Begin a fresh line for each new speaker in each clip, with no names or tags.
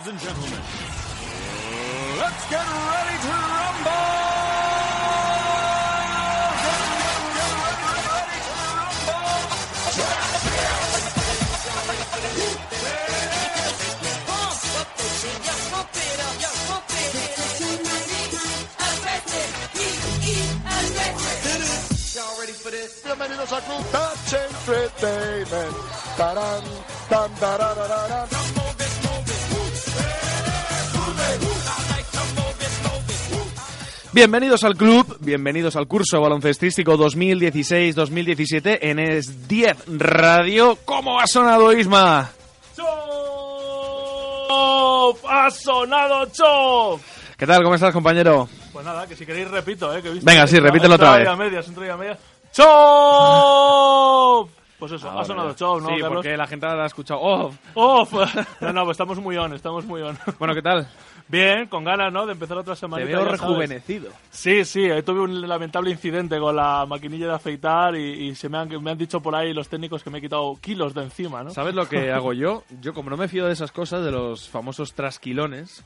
Ladies and gentlemen, let's get ready to rumble!
Bienvenidos a Club Entertainment. Tarán, tan, tararararán.
Bienvenidos al club, bienvenidos al curso baloncestístico 2016-2017 en Es 10 Radio. ¿Cómo ha sonado Isma?
¡Chof! ¡Ha sonado Chof!
¿Qué tal? ¿Cómo estás, compañero?
Pues nada, que si queréis repito, ¿eh? Que
Venga, sí, repítelo otra vez.
medias, medias. ¡Chof! Pues eso, ha sonado Chof, ¿no,
Sí,
Carlos?
porque la gente ahora ha escuchado. ¡Oh!
¡Off! No, no, pues estamos muy on, estamos muy on.
Bueno, ¿qué tal?
Bien, con ganas, ¿no? De empezar otra
Te
semana.
veo rejuvenecido.
Sí, sí, eh, tuve un lamentable incidente con la maquinilla de afeitar y, y se me han, me han dicho por ahí los técnicos que me he quitado kilos de encima, ¿no?
¿Sabes lo que hago yo? Yo, como no me fío de esas cosas, de los famosos trasquilones,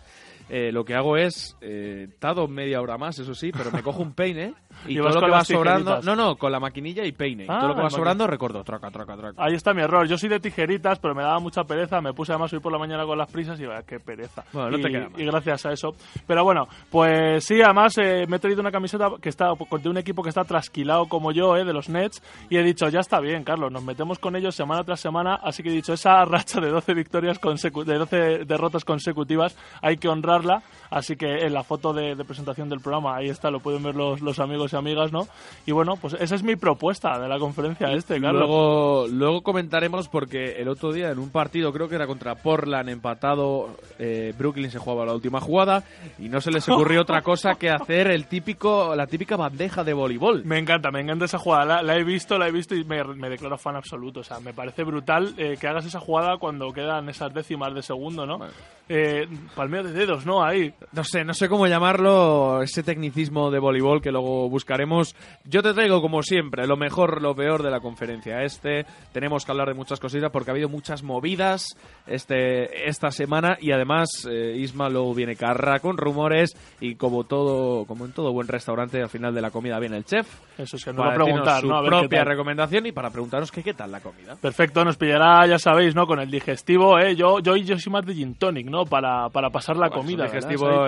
eh, lo que hago es, eh, tardo media hora más, eso sí, pero me cojo un peine y, todo lo que va sobrando... No, no, con la maquinilla y peine. Y
Ah,
todo lo que va sobrando recordo, traca, traca, traca.
Ahí está mi error. Yo soy de tijeritas, pero me daba mucha pereza. Me puse además hoy por la mañana con las prisas y vaya, qué pereza.
Bueno, no
y,
te queda mal.
y gracias a eso. Pero bueno, pues sí, además eh, me he traído una camiseta que está de un equipo que está trasquilado como yo, eh, de los Nets. Y he dicho, ya está bien, Carlos, nos metemos con ellos semana tras semana. Así que he dicho, esa racha de 12 victorias de 12 derrotas consecutivas hay que honrarla. Así que en la foto de, de presentación del programa, ahí está, lo pueden ver los, los amigos y amigas, ¿no? Y bueno, pues esa es mi propuesta de la conferencia este, Carlos.
Luego, luego comentaremos porque el otro día en un partido, creo que era contra Portland, empatado, eh, Brooklyn se jugaba la última jugada y no se les ocurrió otra cosa que hacer el típico, la típica bandeja de voleibol.
Me encanta, me encanta esa jugada. La, la he visto, la he visto y me, me declaro fan absoluto. O sea, me parece brutal eh, que hagas esa jugada cuando quedan esas décimas de segundo, ¿no? Eh, palmeo de dedos, ¿no? Ahí.
No sé, no sé cómo llamarlo, ese tecnicismo de voleibol que luego buscaremos. Yo te traigo, como siempre, lo mejor, lo peor de la conferencia este. Tenemos que hablar de muchas cositas porque ha habido muchas movidas este, esta semana y además eh, Isma luego viene carra con rumores y como todo, como en todo buen restaurante, al final de la comida viene el chef.
Eso es que nos va
para
a preguntar,
su
¿no? A ver qué
propia
tal.
recomendación y para preguntarnos que qué tal la comida.
Perfecto, nos pillará, ya sabéis, ¿no? Con el digestivo, ¿eh? Yo, yo, yo soy más de gin tonic, ¿no? Para, para pasar la
Bueno, es un
comida.
digestivo.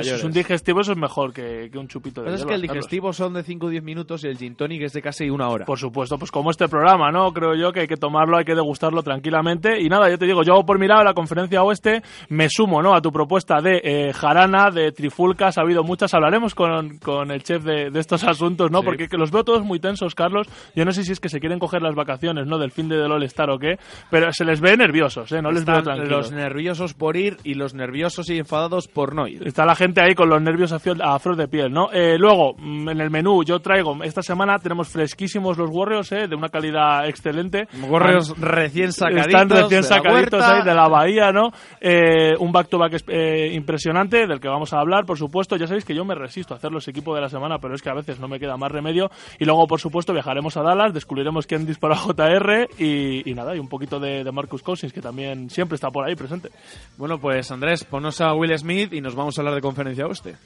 Es un digestivo, eso es mejor que, que un chupito de
Pero es que el
Carlos.
digestivo son de 5 o 10 minutos y el gin tonic es de casi una hora.
Por supuesto, pues como este programa, ¿no? Creo yo que hay que tomarlo, hay que degustarlo tranquilamente. Y nada, yo te digo, yo hago por mi lado la conferencia oeste, me sumo, ¿no? A tu propuesta de eh, jarana, de trifulcas, ha habido muchas. Hablaremos con, con el chef de, de estos asuntos, ¿no?
Sí.
Porque que los veo todos muy tensos, Carlos. Yo no sé si es que se quieren coger las vacaciones, ¿no? Del fin de del All-Star o qué, pero se les ve nerviosos, ¿eh? No les veo tranquilos.
los nerviosos por ir y los nerviosos y enfadados por no ir.
Está la gente ahí con los nervios a, fio- a flor de piel, ¿no? Eh, luego, mm, en el menú, yo traigo, esta semana tenemos fresquísimos los Warriors, ¿eh? De una calidad excelente.
Gorrios recién sacaditos.
Están recién
de
sacaditos ahí de la bahía, ¿no? Eh, un back-to-back eh, impresionante del que vamos a hablar, por supuesto. Ya sabéis que yo me resisto a hacer los equipos de la semana, pero es que a veces no me queda más remedio. Y luego, por supuesto, viajaremos a Dallas, descubriremos quién disparó a JR y, y nada, y un poquito de, de Marcus Cousins, que también siempre está por ahí presente.
Bueno, pues Andrés, ponnos a Will Smith y nos vamos a hablar de conferencia oeste.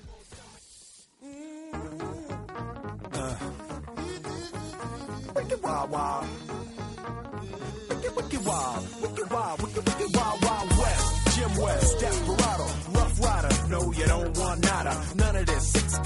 Wicked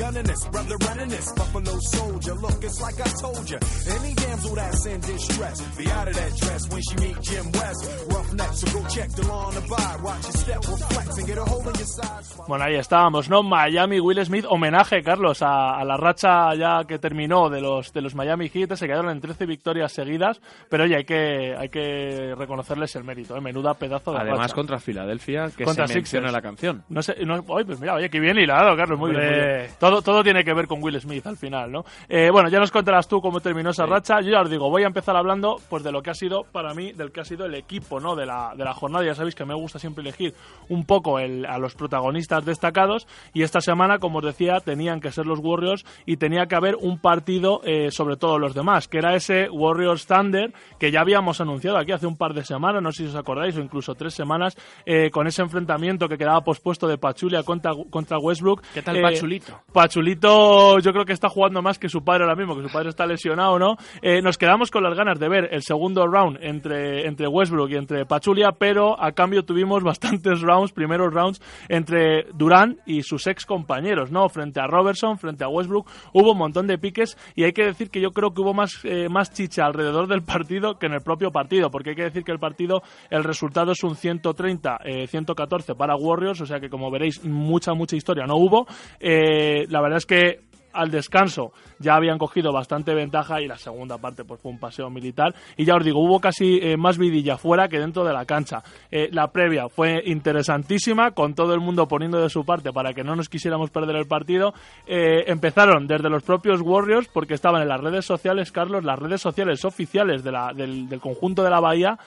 gunning this, brother running this. Buffalo soldier. Look, it's like I told you. Any damsel that's in distress, be out of that dress when she meet Jim West. Rough neck, so go check the law on the bar. Watch your step, reflex, and get a hold in your sides.
Bueno, ahí estábamos, ¿no? Miami, Will Smith, homenaje, Carlos, a, a la racha ya que terminó de los, de los Miami Heat. Se quedaron en 13 victorias seguidas, pero oye, hay que, hay que reconocerles el mérito, ¿eh? Menuda pedazo de
Además,
racha.
contra Filadelfia, que
Contra
se menciona
Sixers.
la canción.
No sé, no, oye, pues mira, oye, qué bien hilado, Carlos, muy
Hombre,
Hombre, todo, todo tiene que ver con Will Smith al final, ¿no? Eh, bueno, ya nos contarás tú cómo terminó esa racha. Yo ya os digo, voy a empezar hablando pues de lo que ha sido para mí, del que ha sido el equipo, ¿no? De la, de la jornada. Ya sabéis que me gusta siempre elegir un poco el, a los protagonistas destacados y esta semana, como os decía, tenían que ser los Warriors y tenía que haber un partido eh, sobre todos los demás, que era ese Warriors Thunder que ya habíamos anunciado aquí hace un par de semanas, no sé si os acordáis, o incluso tres semanas, eh, con ese enfrentamiento que quedaba pospuesto de Pachulia contra, contra Westbrook.
¿Qué tal
Eh,
Pachulito?
Pachulito yo creo que está jugando más que su padre ahora mismo, que su padre está lesionado, ¿no? Eh, nos quedamos con las ganas de ver el segundo round entre, entre Westbrook y entre Pachulia, pero a cambio tuvimos bastantes rounds, primeros rounds, entre Durán y sus ex compañeros, ¿no? Frente a Robertson, frente a Westbrook, hubo un montón de piques y hay que decir que yo creo que hubo más, eh, más chicha alrededor del partido que en el propio partido, porque hay que decir que el partido, el resultado es un 130-114 para Warriors, o sea que como veréis, mucha, mucha historia no hubo. Eh, la verdad es que al descanso ya habían cogido bastante ventaja y la segunda parte pues fue un paseo militar. Y ya os digo hubo casi eh, más vidilla fuera que dentro de la cancha. Eh, la previa fue interesantísima con todo el mundo poniendo de su parte para que no nos quisiéramos perder el partido. Eh, empezaron desde los propios Warriors porque estaban en las redes sociales Carlos las redes sociales oficiales de la- del, del conjunto de la Bahía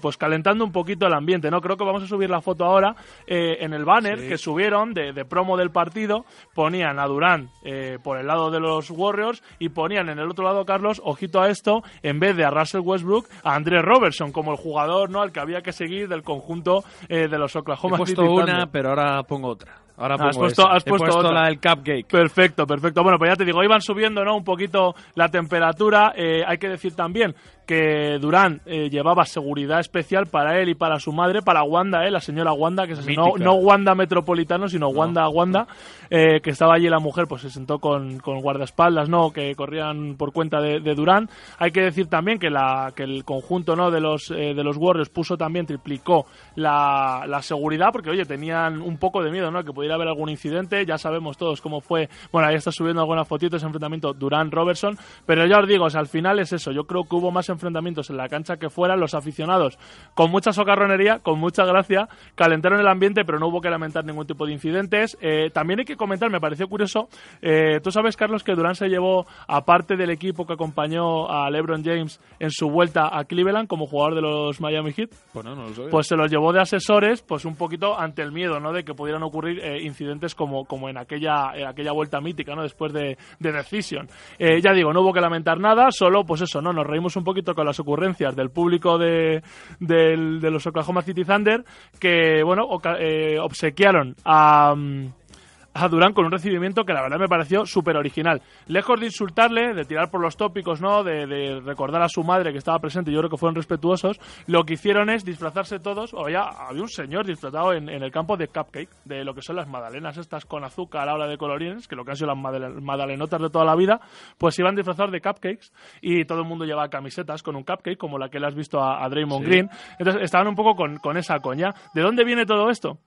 pues calentando un poquito el ambiente no creo que vamos a subir la foto ahora en el banner que subieron de, de promo del partido. Ponían a Durán eh, por el lado de los Warriors y ponían en el otro lado, Carlos, ojito a esto, en vez de a Russell Westbrook, a André Robertson como el jugador no al que había que seguir del conjunto eh, de los
He
Oklahoma
puesto
City
una, pero ahora pongo otra. Ahora
Has
pongo
puesto-
esa.
has
He
puesto otra.
la del cupcake.
Perfecto, perfecto. Bueno, pues ya te digo, iban subiendo ¿no? un poquito la temperatura. Eh, hay que decir también que Durán eh, llevaba seguridad especial para él y para su madre, para Wanda, eh, la señora Wanda, que se no, no Wanda Metropolitano, sino Wanda Wanda, eh, que estaba allí la mujer, pues se sentó con, con guardaespaldas, ¿no? Que corrían por cuenta de, de Durán. Hay que decir también que, la, que el conjunto, ¿no? De los, eh, de los Warriors puso también, triplicó la, la seguridad, porque, oye, tenían un poco de miedo, ¿no? Que pudiera haber algún incidente. Ya sabemos todos cómo fue. Bueno, ahí está subiendo algunas fotitos ese enfrentamiento Durán-Robertson. Pero ya os digo, o sea, al final es eso. Yo creo que hubo más enfrentamientos en la cancha que fuera. Los aficionados, con mucha socarronería, con mucha gracia, calentaron el ambiente, pero no hubo que lamentar ningún tipo de incidentes. Eh, también hay que comentar, me pareció curioso. eh, Tú sabes, Carlos, que Durán se llevó, aparte del equipo que acompañó a LeBron James en su vuelta a Cleveland como jugador de los Miami Heat,
Bueno, no lo sé.
pues se los llevó de asesores, pues un poquito ante el miedo, ¿no? De que pudieran ocurrir eh, incidentes como, como en aquella, en aquella vuelta mítica, ¿no? Después de, de Decision. Eh, ya digo, no hubo que lamentar nada, solo, pues eso, ¿no? Nos reímos un poquito con las ocurrencias del público de, del- de los Oklahoma City Thunder, que, bueno, eh, obsequiaron a... mm, a Durán con un recibimiento que la verdad me pareció súper original. Lejos de insultarle, de tirar por los tópicos, ¿no? De, de recordar a su madre que estaba presente, yo creo que fueron respetuosos, lo que hicieron es disfrazarse todos, o ya había un señor disfrazado en, en el campo de cupcake, de lo que son las magdalenas estas con azúcar a la hora de colorines, que lo que han sido las magdalenotas de toda la vida, pues iban disfrazados de cupcakes y todo el mundo llevaba camisetas con un cupcake, como la que le has visto a, a Draymond
Sí.
Green. Entonces estaban un poco con, con esa coña. ¿De dónde viene todo esto?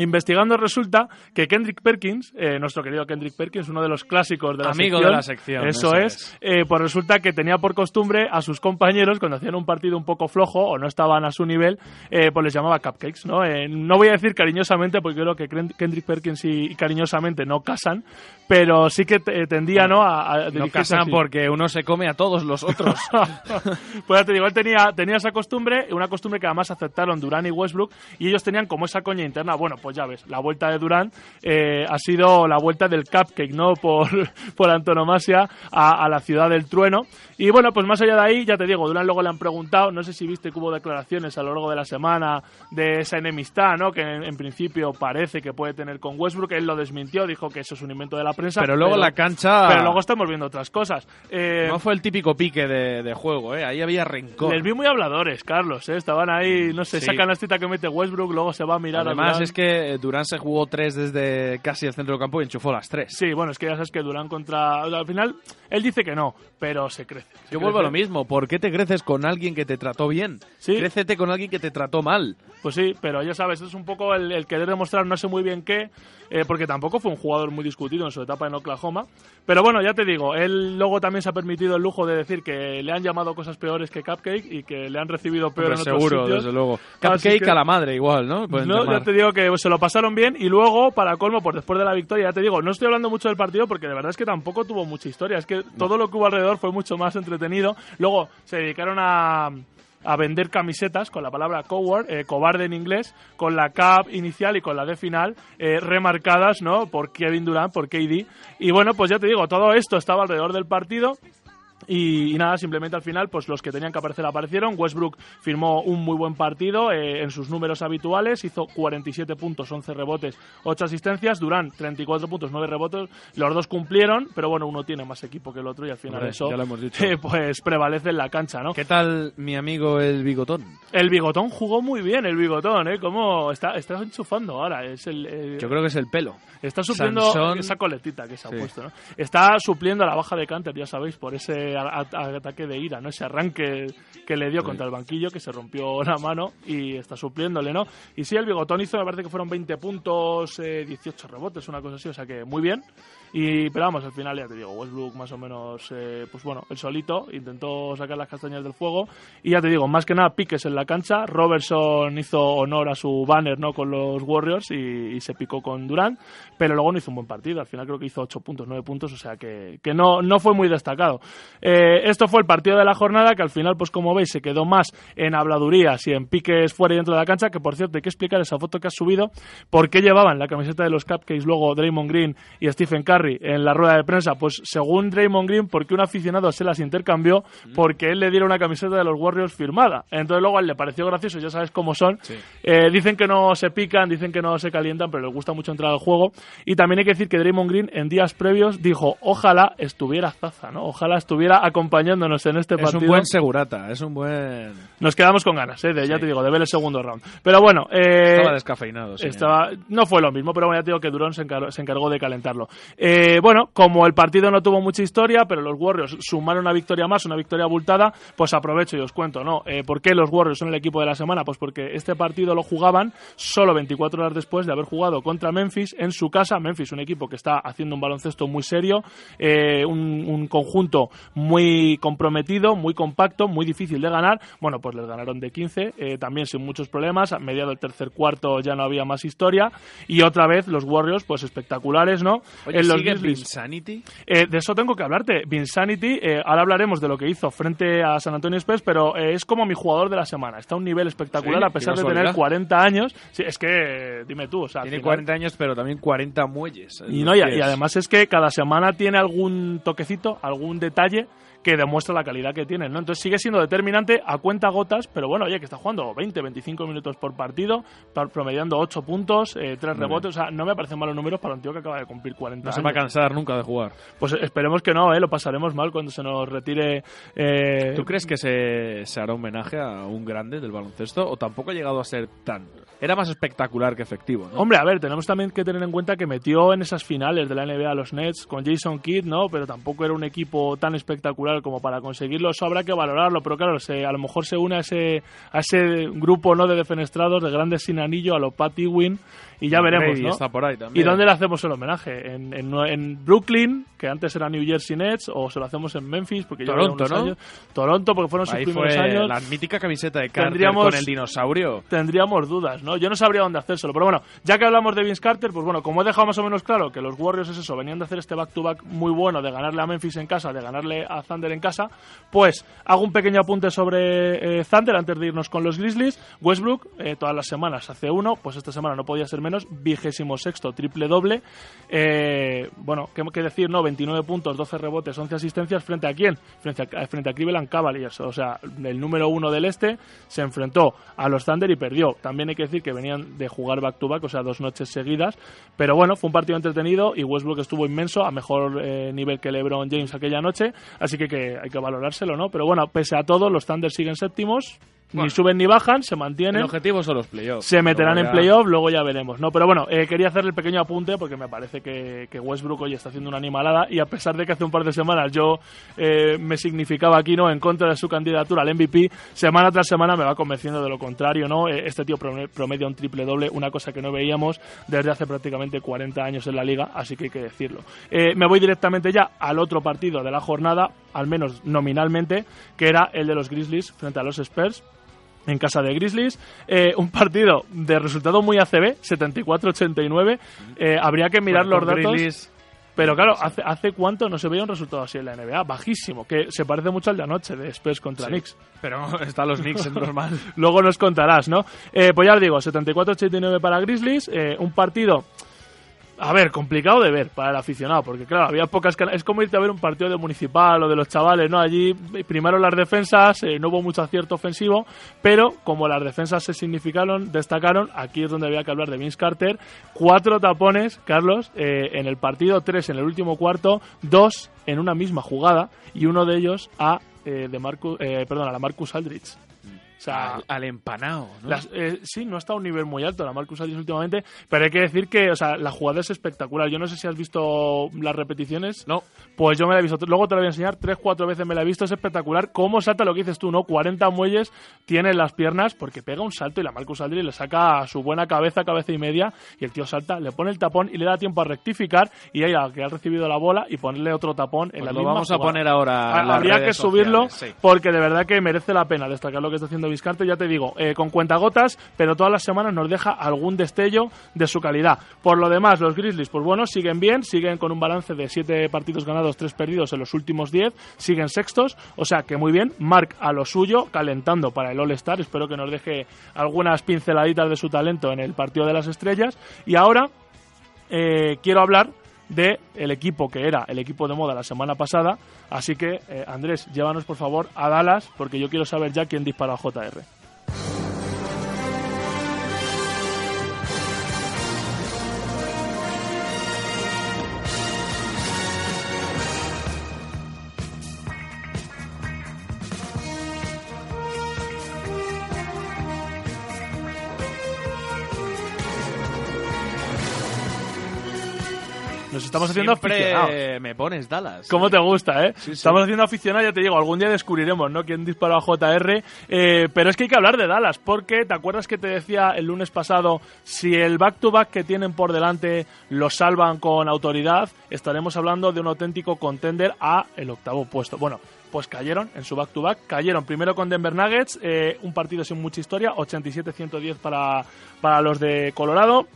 Investigando resulta que Kendrick Perkins, eh, nuestro querido Kendrick Perkins, uno de los clásicos de la
Amigo
sección,
de la sección,
eso,
eso
es,
es.
eh, pues resulta que tenía por costumbre a sus compañeros cuando hacían un partido un poco flojo o no estaban a su nivel, eh, pues les llamaba cupcakes, ¿no? Eh, no voy a decir cariñosamente porque creo que Ken- Kendrick Perkins y, y cariñosamente no casan, pero sí que te- tendía, ¿no? A, a
no casan
así.
porque uno se come a todos los otros.
pues ya te digo, él tenía, tenía esa costumbre, una costumbre que además aceptaron Durán y Westbrook, y ellos tenían como esa coña interna. Bueno, pues ya ves, la vuelta de Durán eh, ha sido la vuelta del cupcake, ¿no? Por, por antonomasia a, a la ciudad del trueno. Y bueno, pues más allá de ahí, ya te digo, Durán luego le han preguntado, no sé si viste que hubo declaraciones a lo largo de la semana de esa enemistad, ¿no? Que en, en principio parece que puede tener con Westbrook. Él lo desmintió, dijo que eso es un invento de la prensa.
pero luego la cancha
Pero luego estamos viendo otras cosas. Eh,
no fue el típico pique de, de juego, ¿eh? Ahí había rencor.
les vi muy habladores, Carlos, ¿eh? Estaban ahí, no sé,
Sí.
sacan la cita que mete Westbrook, luego se va a mirar a
Además
Durán.
es que Durán se jugó tres desde casi el centro del campo y enchufó las tres.
Sí, bueno, es que ya sabes que Durán contra... al final, él dice que no, pero se crece. Se
Yo vuelvo a
crece.
lo mismo. ¿Por qué te creces con alguien que te trató bien?
Sí.
Crécete con alguien que te trató mal.
Pues sí, pero ya sabes, es un poco el, el querer demostrar no sé muy bien qué, eh, porque tampoco fue un jugador muy discutido en su etapa en Oklahoma. Pero bueno, ya te digo, él luego también se ha permitido el lujo de decir que le han llamado cosas peores que Cupcake y que le han recibido peor
Hombre,
en otros
seguro,
sitios.
desde luego. Cupcake
que-
a la madre igual, ¿no? Pueden
No,
llamar.
ya te digo que se lo pasaron bien y luego, para colmo, pues después de la victoria, ya te digo, no estoy hablando mucho del partido porque de verdad es que tampoco tuvo mucha historia, es que todo lo que hubo alrededor fue mucho más entretenido. Luego se dedicaron a a vender camisetas con la palabra coward, eh, cobarde en inglés, con la cap inicial y con la D final eh, remarcadas, ¿no? Por Kevin Durant, por KD. Y bueno, pues ya te digo, todo esto estaba alrededor del partido. Y, y nada, simplemente al final, pues los que tenían que aparecer aparecieron. Westbrook firmó un muy buen partido eh, en sus números habituales, hizo 47 puntos, 11 rebotes, 8 asistencias. Durant, 34 puntos, 9 rebotes. Los dos cumplieron, pero bueno, uno tiene más equipo que el otro y al final
Hombre,
eso eh, pues prevalece en la cancha, ¿no?
¿Qué tal mi amigo el bigotón?
El bigotón jugó muy bien, el bigotón, ¿eh? Como está, está enchufando ahora. Es el, el-
Yo creo que es el pelo.
Está supliendo
Sansón-
esa coletita que se ha
Sí.
puesto, ¿no? Está supliendo la baja de Canter, ya sabéis, por ese ataque de ira, ¿no? Ese arranque que le dio contra el banquillo, que se rompió la mano y está supliéndole, ¿no? Y sí, el bigotón hizo, me parece que fueron 20 puntos, eh, 18 rebotes, una cosa así, o sea que muy bien. Y, pero vamos, al final ya te digo, Westbrook más o menos, eh, pues bueno, el solito intentó sacar las castañas del fuego. Y ya te digo, más que nada piques en la cancha. Robertson hizo honor a su banner, ¿no? Con los Warriors y, y se picó con Durant. Pero luego no hizo un buen partido. Al final creo que hizo 8 puntos, 9 puntos, o sea que, que no, no fue muy destacado. Eh, esto fue el partido de la jornada que al final, pues como veis, se quedó más en habladurías y en piques fuera y dentro de la cancha. Que por cierto, hay que explicar esa foto que has subido. ¿Por qué llevaban la camiseta de los Cupcakes luego Draymond Green y Stephen Curry en la rueda de prensa? Pues según Draymond Green, porque un aficionado se las intercambió porque él le diera una camiseta de los Warriors firmada. Entonces luego a él le pareció gracioso, ya sabes cómo son. Eh, dicen que no se pican, dicen que no se calientan, pero les gusta mucho entrar al juego. Y también hay que decir que Draymond Green en días previos dijo, ojalá estuviera Zaza, ¿no? Ojalá estuviera acompañándonos en este
Es
partido.
un buen segurata, es un buen...
Nos quedamos con ganas, ¿eh? De, ya te digo, de ver el segundo round. Pero bueno, eh,
Estaba descafeinado. sí.
estaba, no fue lo mismo, pero bueno, ya te digo que Durón se encargó, se encargó de calentarlo. Eh, bueno, como el partido no tuvo mucha historia, pero los Warriors sumaron una victoria más, una victoria abultada, pues aprovecho y os cuento, ¿no? Eh, ¿Por qué los Warriors son el equipo de la semana? Pues porque este partido lo jugaban solo 24 horas después de haber jugado contra Memphis en su casa. Memphis, un equipo que está haciendo un baloncesto muy serio, eh, un, un conjunto muy comprometido, muy compacto, muy difícil de ganar. Bueno, pues les ganaron de 15, eh, también sin muchos problemas. A mediado del tercer cuarto ya no había más historia. Y otra vez los Warriors, pues espectaculares, ¿no?
Oye,
En los
¿sigue. Vinsanity?
Eh, de eso tengo que hablarte. Vinsanity, eh, ahora hablaremos de lo que hizo frente a San Antonio Spurs, pero eh, es como mi jugador de la semana. Está a un nivel espectacular
Sí,
a pesar de tener
casualidad.
40 años. Sí, es que, dime tú, o sea, al
Tiene
final-
40 años, pero también 40 muelles.
y, no, y, además es que cada semana tiene algún toquecito, algún detalle que demuestra la calidad que tiene, ¿no? Entonces sigue siendo determinante a cuenta gotas, pero bueno, oye, que está jugando 20, 25 minutos por partido, par- promediando 8 puntos, 3
bien.
rebotes, o sea, no me parecen malos números para un tío que acaba de cumplir 40
No se
años.
va a cansar nunca de jugar.
Pues esperemos que no, ¿eh? lo pasaremos mal cuando se nos retire. eh,
¿Tú crees que se, se hará homenaje a un grande del baloncesto o tampoco ha llegado a ser tan... Era más espectacular que efectivo, ¿no?
Hombre, a ver, tenemos también que tener en cuenta que metió en esas finales de la NBA a los Nets con Jason Kidd, ¿no? Pero tampoco era un equipo tan espectacular como para conseguirlo. Eso habrá que valorarlo, pero claro, se, a lo mejor se une a ese, a ese grupo, ¿no? De defenestrados, de grandes sin anillo, a lo Pat Ewing, y ya veremos, ¿no?
está por ahí
¿Y
también.
dónde le hacemos el homenaje? ¿En, en, en Brooklyn, que antes era New Jersey Nets, o se lo hacemos en Memphis? Porque
Toronto, ¿no?
años. Toronto, porque fueron sus
Ahí
primeros
fue
años.
la mítica camiseta de Carter
Tendríamos-
con el dinosaurio.
tendríamos dudas, ¿no? Yo no sabría dónde hacérselo, pero bueno, ya que hablamos de Vince Carter, pues bueno, como he dejado más o menos claro que los Warriors es eso, venían de hacer este back-to-back muy bueno, de ganarle a Memphis en casa, de ganarle a Thunder en casa, pues hago un pequeño apunte sobre eh, Thunder antes de irnos con los Grizzlies. Westbrook, eh, todas las semanas hace uno, pues esta semana no podía ser menos, vigésimo sexto, triple doble. Eh, bueno, ¿qué, qué decir, no? 29 puntos, 12 rebotes, 11 asistencias, ¿frente a quién? Frente a, frente a Cleveland Cavaliers, o sea, el número uno del este se enfrentó a los Thunder y perdió. También hay que decir que venían de jugar back-to-back, o sea, dos noches seguidas. Pero bueno, fue un partido entretenido y Westbrook estuvo inmenso, a mejor eh, nivel que LeBron James aquella noche, así que, que hay que valorárselo, ¿no? Pero bueno, pese a todo, los Thunder siguen séptimos, ni suben ni bajan, se mantienen.
El objetivo son los playoffs.
Se meterán
Luego
en
ya-
playoff, luego ya veremos, ¿no? Pero bueno, eh, quería hacerle el pequeño apunte porque me parece que, Westbrook hoy está haciendo una animalada y a pesar de que hace un par de semanas yo eh, me significaba aquí, ¿no? En contra de su candidatura al MVP, semana tras semana me va convenciendo de lo contrario, ¿no? Eh, Este tío prome- promedia un triple doble, una cosa que no veíamos desde hace prácticamente 40 años en la liga, así que hay que decirlo. Me voy directamente ya al otro partido de la jornada, al menos nominalmente, que era el de los Grizzlies frente a los Spurs. En casa de Grizzlies. Eh, un partido de resultado muy ACB, 74-89. Eh, habría que mirar
Bueno,
los datos.
Grizzlies,
Pero claro, hace, ¿hace cuánto no se veía un resultado así en la NBA? Bajísimo, que se parece mucho al de anoche, de Spurs contra
Sí.
Knicks.
Pero están los Knicks, es normal.
Luego nos contarás, ¿no? Eh, pues ya os digo, 74-89 para Grizzlies, eh, un partido, a ver, complicado de ver para el aficionado, porque claro, había pocas... Es como irte a ver un partido de municipal o de los chavales, ¿no? Allí primaron las defensas, eh, no hubo mucho acierto ofensivo, pero como las defensas se significaron, destacaron, aquí es donde había que hablar de Vince Carter, cuatro tapones, Carlos, eh, en el partido, tres en el último cuarto, dos en una misma jugada, y uno de ellos a, eh, de Marcus, eh, perdón, a la Marcus Aldridge. O sea,
al, al empanado, ¿no?
las- eh, sí, no está a un nivel muy alto la Marcus Aldridge últimamente, pero hay que decir que o sea, la jugada es espectacular. Yo no sé si has visto las repeticiones.
No.
Pues yo me la he visto. Luego te la voy a enseñar. Tres, cuatro veces me la he visto. Es espectacular. Cómo salta lo que dices tú, ¿no? 40 muelles tiene en las piernas porque pega un salto y la Marcus Aldridge le saca su buena cabeza, cabeza y media. Y el tío salta, le pone el tapón y le da tiempo a rectificar y ahí que ha recibido la bola y ponerle otro tapón en
Pues
la
lo
misma
vamos a poner ahora.
Habría que subirlo
sí.
porque de verdad que merece la pena destacar lo que está haciendo Vizcarte. Ya te digo, eh, con cuentagotas, pero todas las semanas nos deja algún destello de su calidad. Por lo demás, los Grizzlies, pues bueno, siguen bien, siguen con un balance de 7 partidos ganados, 3 perdidos en los últimos 10, siguen sextos, o sea que muy bien. Mark a lo suyo, calentando para el All-Star. Espero que nos deje algunas pinceladitas de su talento en el partido de las estrellas. Y ahora eh, quiero hablar de el equipo que era el equipo de moda la semana pasada. Así que, eh, Andrés, llévanos por favor a Dallas, porque yo quiero saber ya quién disparó a JR. estamos haciendo aficionados.
Me pones Dallas.
¿Cómo te gusta, eh?
Sí, sí.
Estamos haciendo aficionado, ya te digo, algún día descubriremos, ¿no? Quién disparó a JR. Eh, pero es que hay que hablar de Dallas, porque ¿te acuerdas que te decía el lunes pasado, si el back-to-back que tienen por delante lo salvan con autoridad, estaremos hablando de un auténtico contender a el octavo puesto. Bueno, pues cayeron en su back-to-back, cayeron primero con Denver Nuggets, eh, un partido sin mucha historia, 87-110 para, para los de Colorado.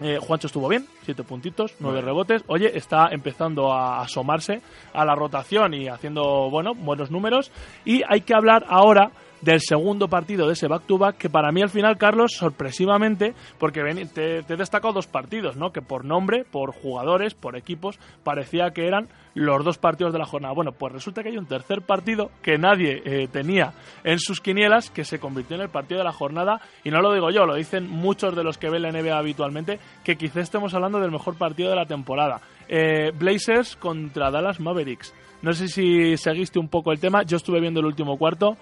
Eh, Juancho estuvo bien, siete puntitos, nueve rebotes. Oye, está empezando a asomarse a la rotación y haciendo, bueno, buenos números. Y hay que hablar ahora del segundo partido de ese back-to-back, que para mí al final, Carlos, sorpresivamente, porque te, te he destacado dos partidos, ¿no? Que por nombre, por jugadores, por equipos, parecía que eran los dos partidos de la jornada. Bueno, pues resulta que hay un tercer partido que nadie eh, tenía en sus quinielas, que se convirtió en el partido de la jornada, y no lo digo yo, lo dicen muchos de los que ven la NBA habitualmente, que quizá estemos hablando del mejor partido de la temporada. Eh, Blazers contra Dallas Mavericks. No sé si seguiste un poco el tema, yo estuve viendo el último cuarto,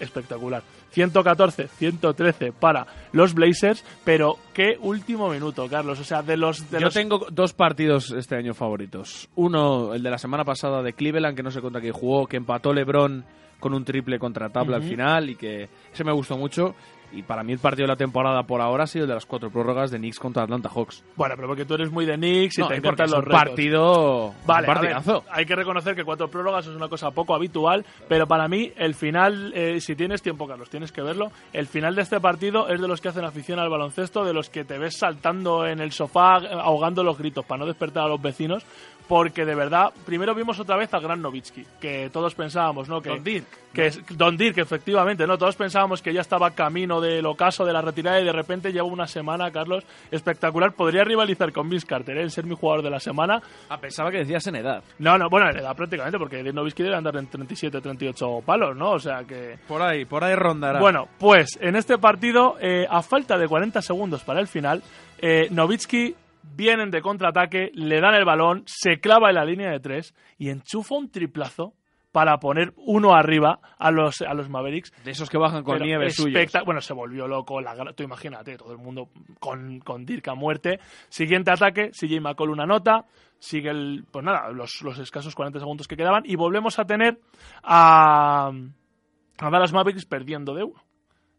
espectacular. 114, 113 para los Blazers, pero qué último minuto, Carlos. O sea, de los... De
Yo
los...
tengo dos partidos este año favoritos. Uno, el de la semana pasada de Cleveland, que no sé contra quién jugó, que empató LeBron con un triple contra tabla al final y que ese me gustó mucho. Y para mí el partido de la temporada por ahora ha sido el de las cuatro prórrogas de Knicks contra Atlanta Hawks.
Bueno, pero porque tú eres muy de Knicks y
No,
te encantan los
un
retos.
partido,
Vale,
un
a ver,
partidazo.
hay que reconocer que cuatro prórrogas es una cosa poco habitual, pero para mí el final, eh, si tienes tiempo, Carlos, tienes que verlo. El final de este partido es de los que hacen afición al baloncesto, de los que te ves saltando en el sofá, ahogando los gritos para no despertar a los vecinos, porque de verdad, primero vimos otra vez a Gran Novitsky, que todos pensábamos, ¿no? Que,
Don Dirk.
que es Don Dirk, efectivamente, ¿no? Todos pensábamos que ya estaba camino del ocaso de la retirada y de repente lleva una semana, Carlos, espectacular. Podría rivalizar con Vince Carter, ¿eh? el ser mi jugador de la semana.
Ah, pensaba que decías en edad.
No, no, bueno, en edad prácticamente, porque Nowitzki debe andar en 37, 38 palos, ¿no? O sea que...
Por ahí, por ahí rondará.
Bueno, pues en este partido, eh, a falta de 40 segundos para el final, eh, Nowitzki vienen de contraataque, le dan el balón, se clava en la línea de tres y enchufa un triplazo para poner uno arriba a los, a los Mavericks.
de esos que bajan con
Pero
nieve suyos.
Bueno, se volvió loco. La, tú imagínate, todo el mundo con, con Dirk a muerte. Siguiente ataque, CJ McColl una nota. Sigue el. Pues nada, los, los escasos 40 segundos que quedaban. Y volvemos a tener a. A Dallas Mavericks perdiendo de uno.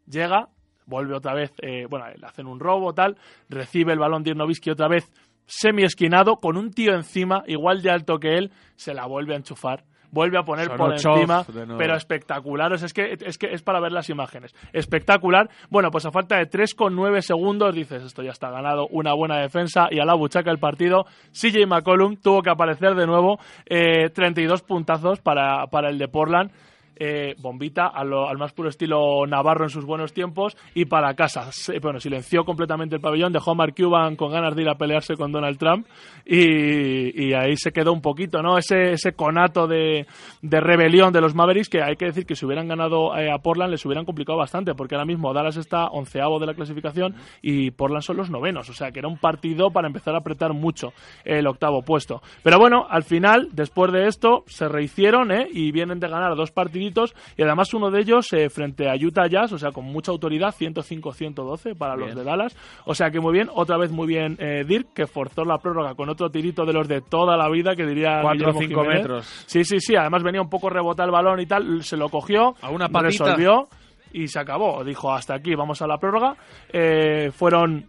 Llega, vuelve otra vez. eh, bueno, le hacen un robo, tal. Recibe el balón Dirk Nowitzki otra vez semi esquinado, con un tío encima, igual de alto que él, se la vuelve a enchufar. vuelve a poner por encima, pero espectacular. O sea, es, que, es que es para ver las imágenes. Espectacular. Bueno, pues a falta de 3,9 segundos dices, esto ya está ganado, una buena defensa y a la buchaca el partido. CJ McCollum tuvo que aparecer de nuevo, eh, 32 puntazos para, para el de Portland. Eh, bombita al más puro estilo Navarro en sus buenos tiempos y para casa. Se- bueno, silenció completamente el pabellón, dejó a Mark Cuban con ganas de ir a pelearse con Donald Trump y, ahí se quedó un poquito, ¿no? Ese, ese conato de, de rebelión de los Mavericks que hay que decir que si hubieran ganado eh, a Portland les hubieran complicado bastante porque ahora mismo Dallas está onceavo de la clasificación y Portland son los novenos, o sea que era un partido para empezar a apretar mucho el octavo puesto. Pero bueno, al final, después de esto, se rehicieron ¿eh? y vienen de ganar dos partiditos y además uno de ellos eh, frente a Utah Jazz, o sea, con mucha autoridad, 105-112 para los de Dallas. O sea que muy bien, otra vez muy bien eh, Dirk, que forzó la prórroga con otro tirito de los de toda la vida, que diría
Cuatro o
Guillermo
cinco
Jiménez.
metros.
Sí, sí, sí, además venía un poco rebotado el balón y tal, se lo cogió,
A una patita.
resolvió y se acabó. Dijo, hasta aquí, vamos a la prórroga. Eh, fueron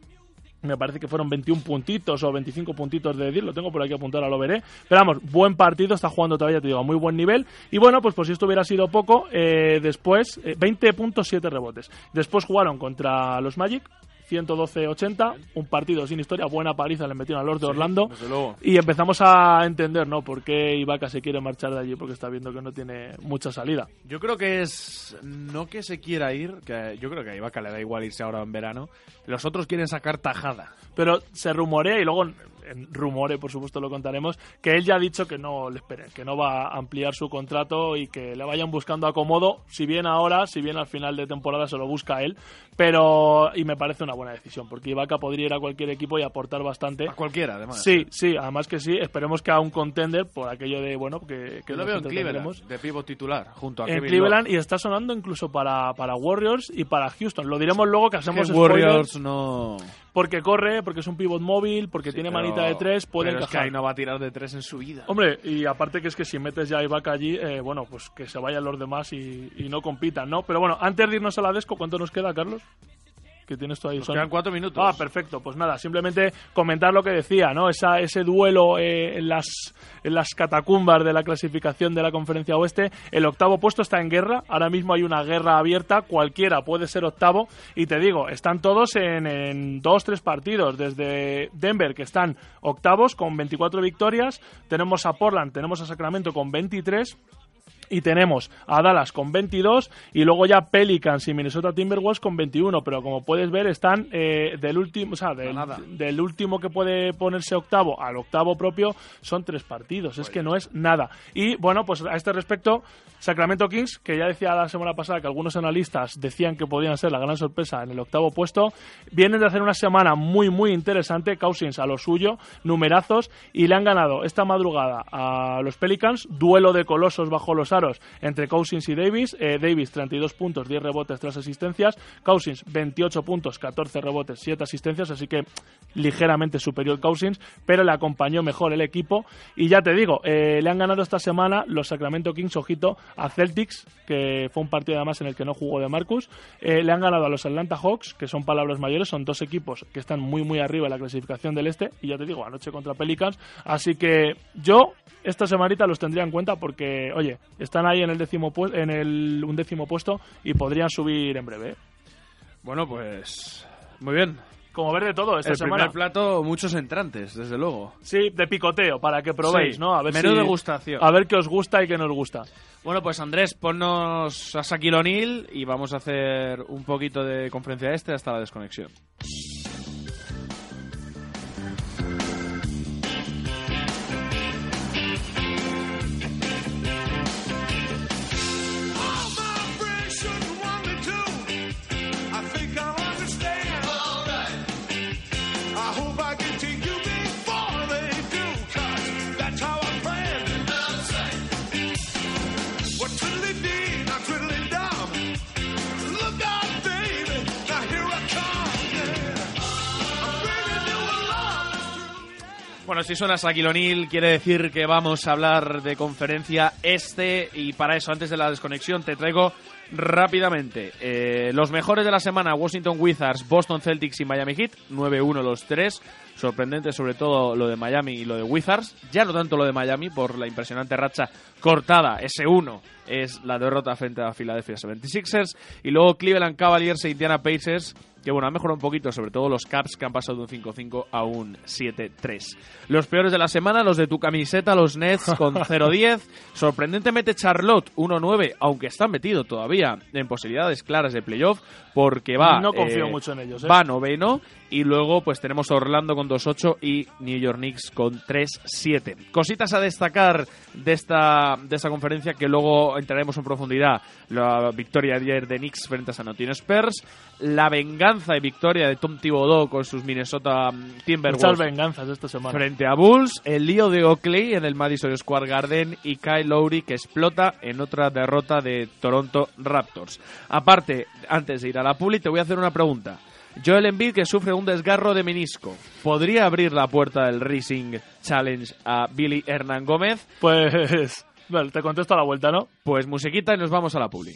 me parece que fueron 21 puntitos o 25 puntitos de Dirk, lo tengo por aquí apuntado, ahora lo veré. Pero vamos, buen partido, está jugando todavía, te digo, a muy buen nivel. Y bueno, pues por si esto hubiera sido poco, eh, después, eh, 20 puntos, 7 rebotes. Después jugaron contra los Magic, 112-80, un partido sin historia, buena paliza le metieron a los de Orlando. Y empezamos a entender, ¿no? Por qué Ibaka se quiere marchar de allí, porque está viendo que no tiene mucha salida.
Yo creo que es no que se quiera ir, que yo creo que a Ibaka le da igual irse ahora en verano. Los otros quieren sacar tajada.
Pero se rumorea, y luego en rumore, por supuesto lo contaremos, que él ya ha dicho que no le esperen, que no va a ampliar su contrato y que le vayan buscando acomodo, si bien ahora, si bien al final de temporada se lo busca él, pero y me parece una buena decisión, porque Ibaka podría ir a cualquier equipo y aportar bastante.
A cualquiera, además.
Sí, sí, además que sí, esperemos que a un contender por aquello de, bueno, que, que
Yo lo veo en Cleveland,
tendremos
de pivot titular, junto a
en
Kevin
Cleveland
Love.
y está sonando incluso para, para Warriors y para Houston. Lo diremos luego que hacemos
Warriors no...
porque corre, porque es un pivot móvil, porque tiene
Pero-
manita de tres, puede
pero es que ahí no va a tirar de tres en su vida.
Hombre, y aparte que es que si metes ya a Ibaka allí, eh, bueno, pues que se vayan los demás y, y no compitan, ¿no? Pero bueno, antes de irnos a la Desco, ¿cuánto nos queda, Carlos? Que tienes tú ahí,
Nos
Son?
quedan cuatro minutos.
Ah, perfecto. Pues nada, simplemente comentar lo que decía, ¿no? Esa, ese duelo eh, en, las, en las catacumbas de la clasificación de la Conferencia Oeste. El octavo puesto está en guerra. Ahora mismo hay una guerra abierta. Cualquiera puede ser octavo. Y te digo, están todos en, en dos, tres partidos. Desde Denver, que están octavos con 24 victorias. Tenemos a Portland, tenemos a Sacramento con 23 y tenemos a Dallas con 22 y luego ya Pelicans y Minnesota Timberwolves con 21 pero como puedes ver están eh, del último o sea del, último que puede ponerse octavo al octavo propio son tres partidos es que no es nada. Y bueno pues a este respecto Sacramento Kings que ya decía la semana pasada que algunos analistas decían que podían ser la gran sorpresa en el octavo puesto vienen de hacer una semana muy muy interesante Cousins a lo suyo numerazos y le han ganado esta madrugada a los Pelicans duelo de colosos bajo los aros entre Cousins y Davis Eh, Davis 32 puntos 10 rebotes 3 asistencias Cousins 28 puntos 14 rebotes 7 asistencias así que ligeramente superior Cousins pero le acompañó mejor el equipo. Y ya te digo eh, le han ganado esta semana los Sacramento Kings ojito a Celtics que fue un partido además en el que no jugó de Marcus. Eh, le han ganado a los Atlanta Hawks que son palabras mayores son dos equipos que están muy muy arriba en la clasificación del este y ya te digo anoche contra Pelicans. Así que yo esta semanita los tendría en cuenta porque oye están ahí en el décimo en el undécimo puesto y podrían subir en breve.
Bueno, pues... Muy bien.
como ver de todo esta
el
semana
primer plato, muchos entrantes, desde luego.
sí de picoteo para que probéis
Sí,
no a ver
menú
si-
degustación.
a ver qué os gusta y qué nos gusta
Bueno, pues Andrés, ponnos a Shaquille O'Neal y vamos a hacer un poquito de conferencia este hasta la desconexión. Bueno, si suena Shaquille O'Neal, quiere decir que vamos a hablar de conferencia este y para eso, antes de la desconexión, te traigo Rápidamente, eh, los mejores de la semana, Washington Wizards, Boston Celtics y Miami Heat, 9-1 los tres. Sorprendente sobre todo lo de Miami y lo de Wizards. Ya no tanto lo de Miami por la impresionante racha cortada, ese 1 es la derrota frente a Philadelphia 76ers. Y luego Cleveland Cavaliers e Indiana Pacers, que bueno, ha mejorado un poquito, sobre todo los Caps que han pasado de un 5-5 a un 7-3. Los peores de la semana, los de tu camiseta, los Nets con 0-10. Sorprendentemente Charlotte 1-9, aunque están metido todavía en posibilidades claras de playoff, porque va...
No confío
eh,
mucho en ellos, ¿eh?
Va noveno. Y luego pues tenemos Orlando con 2-8 y New York Knicks con 3-7. Cositas a destacar de esta, de esta conferencia que luego entraremos en profundidad. La victoria ayer de Knicks frente a San Antonio Spurs. La venganza y victoria de Tom Thibodeau con sus Minnesota
Muchas
Timberwolves
venganzas esta semana.
frente a Bulls. El lío de Oakley en el Madison Square Garden y Kyle Lowry que explota en otra derrota de Toronto Raptors. Aparte, antes de ir a la publi, te voy a hacer una pregunta. Joel Embiid, que sufre un desgarro de menisco, ¿podría abrir la puerta del Rising Challenge a Billy Hernán Gómez?
Pues. Bueno, te contesto a la vuelta, ¿no?
Pues musiquita y nos vamos a la publi.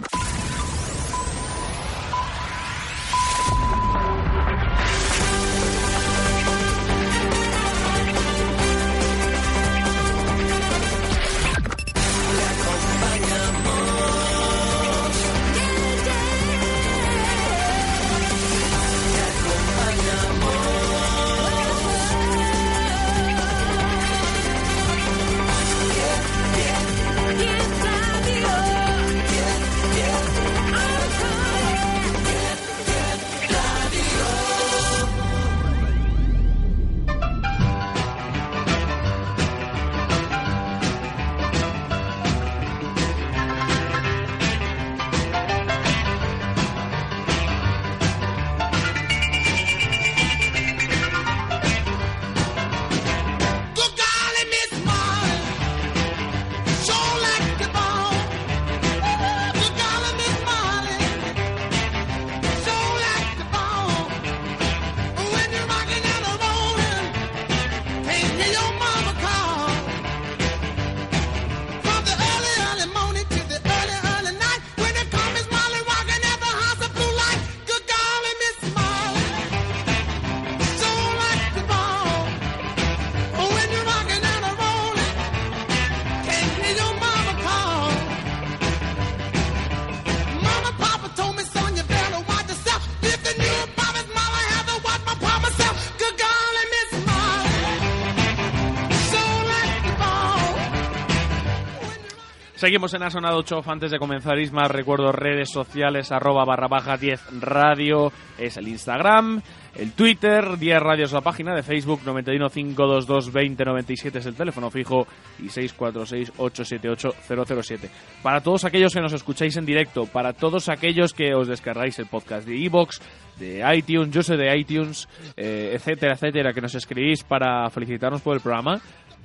Seguimos en Asonado 8 antes de comenzar Isma. Recuerdo redes sociales arroba barra baja 10 radio es el Instagram, el Twitter, 10 radio es la página de Facebook, 915222097 es el teléfono fijo y 646878007. Para todos aquellos que nos escucháis en directo, para todos aquellos que os descargáis el podcast de iBox, de iTunes, yo sé de iTunes, eh, etcétera, etcétera, que nos escribís para felicitarnos por el programa,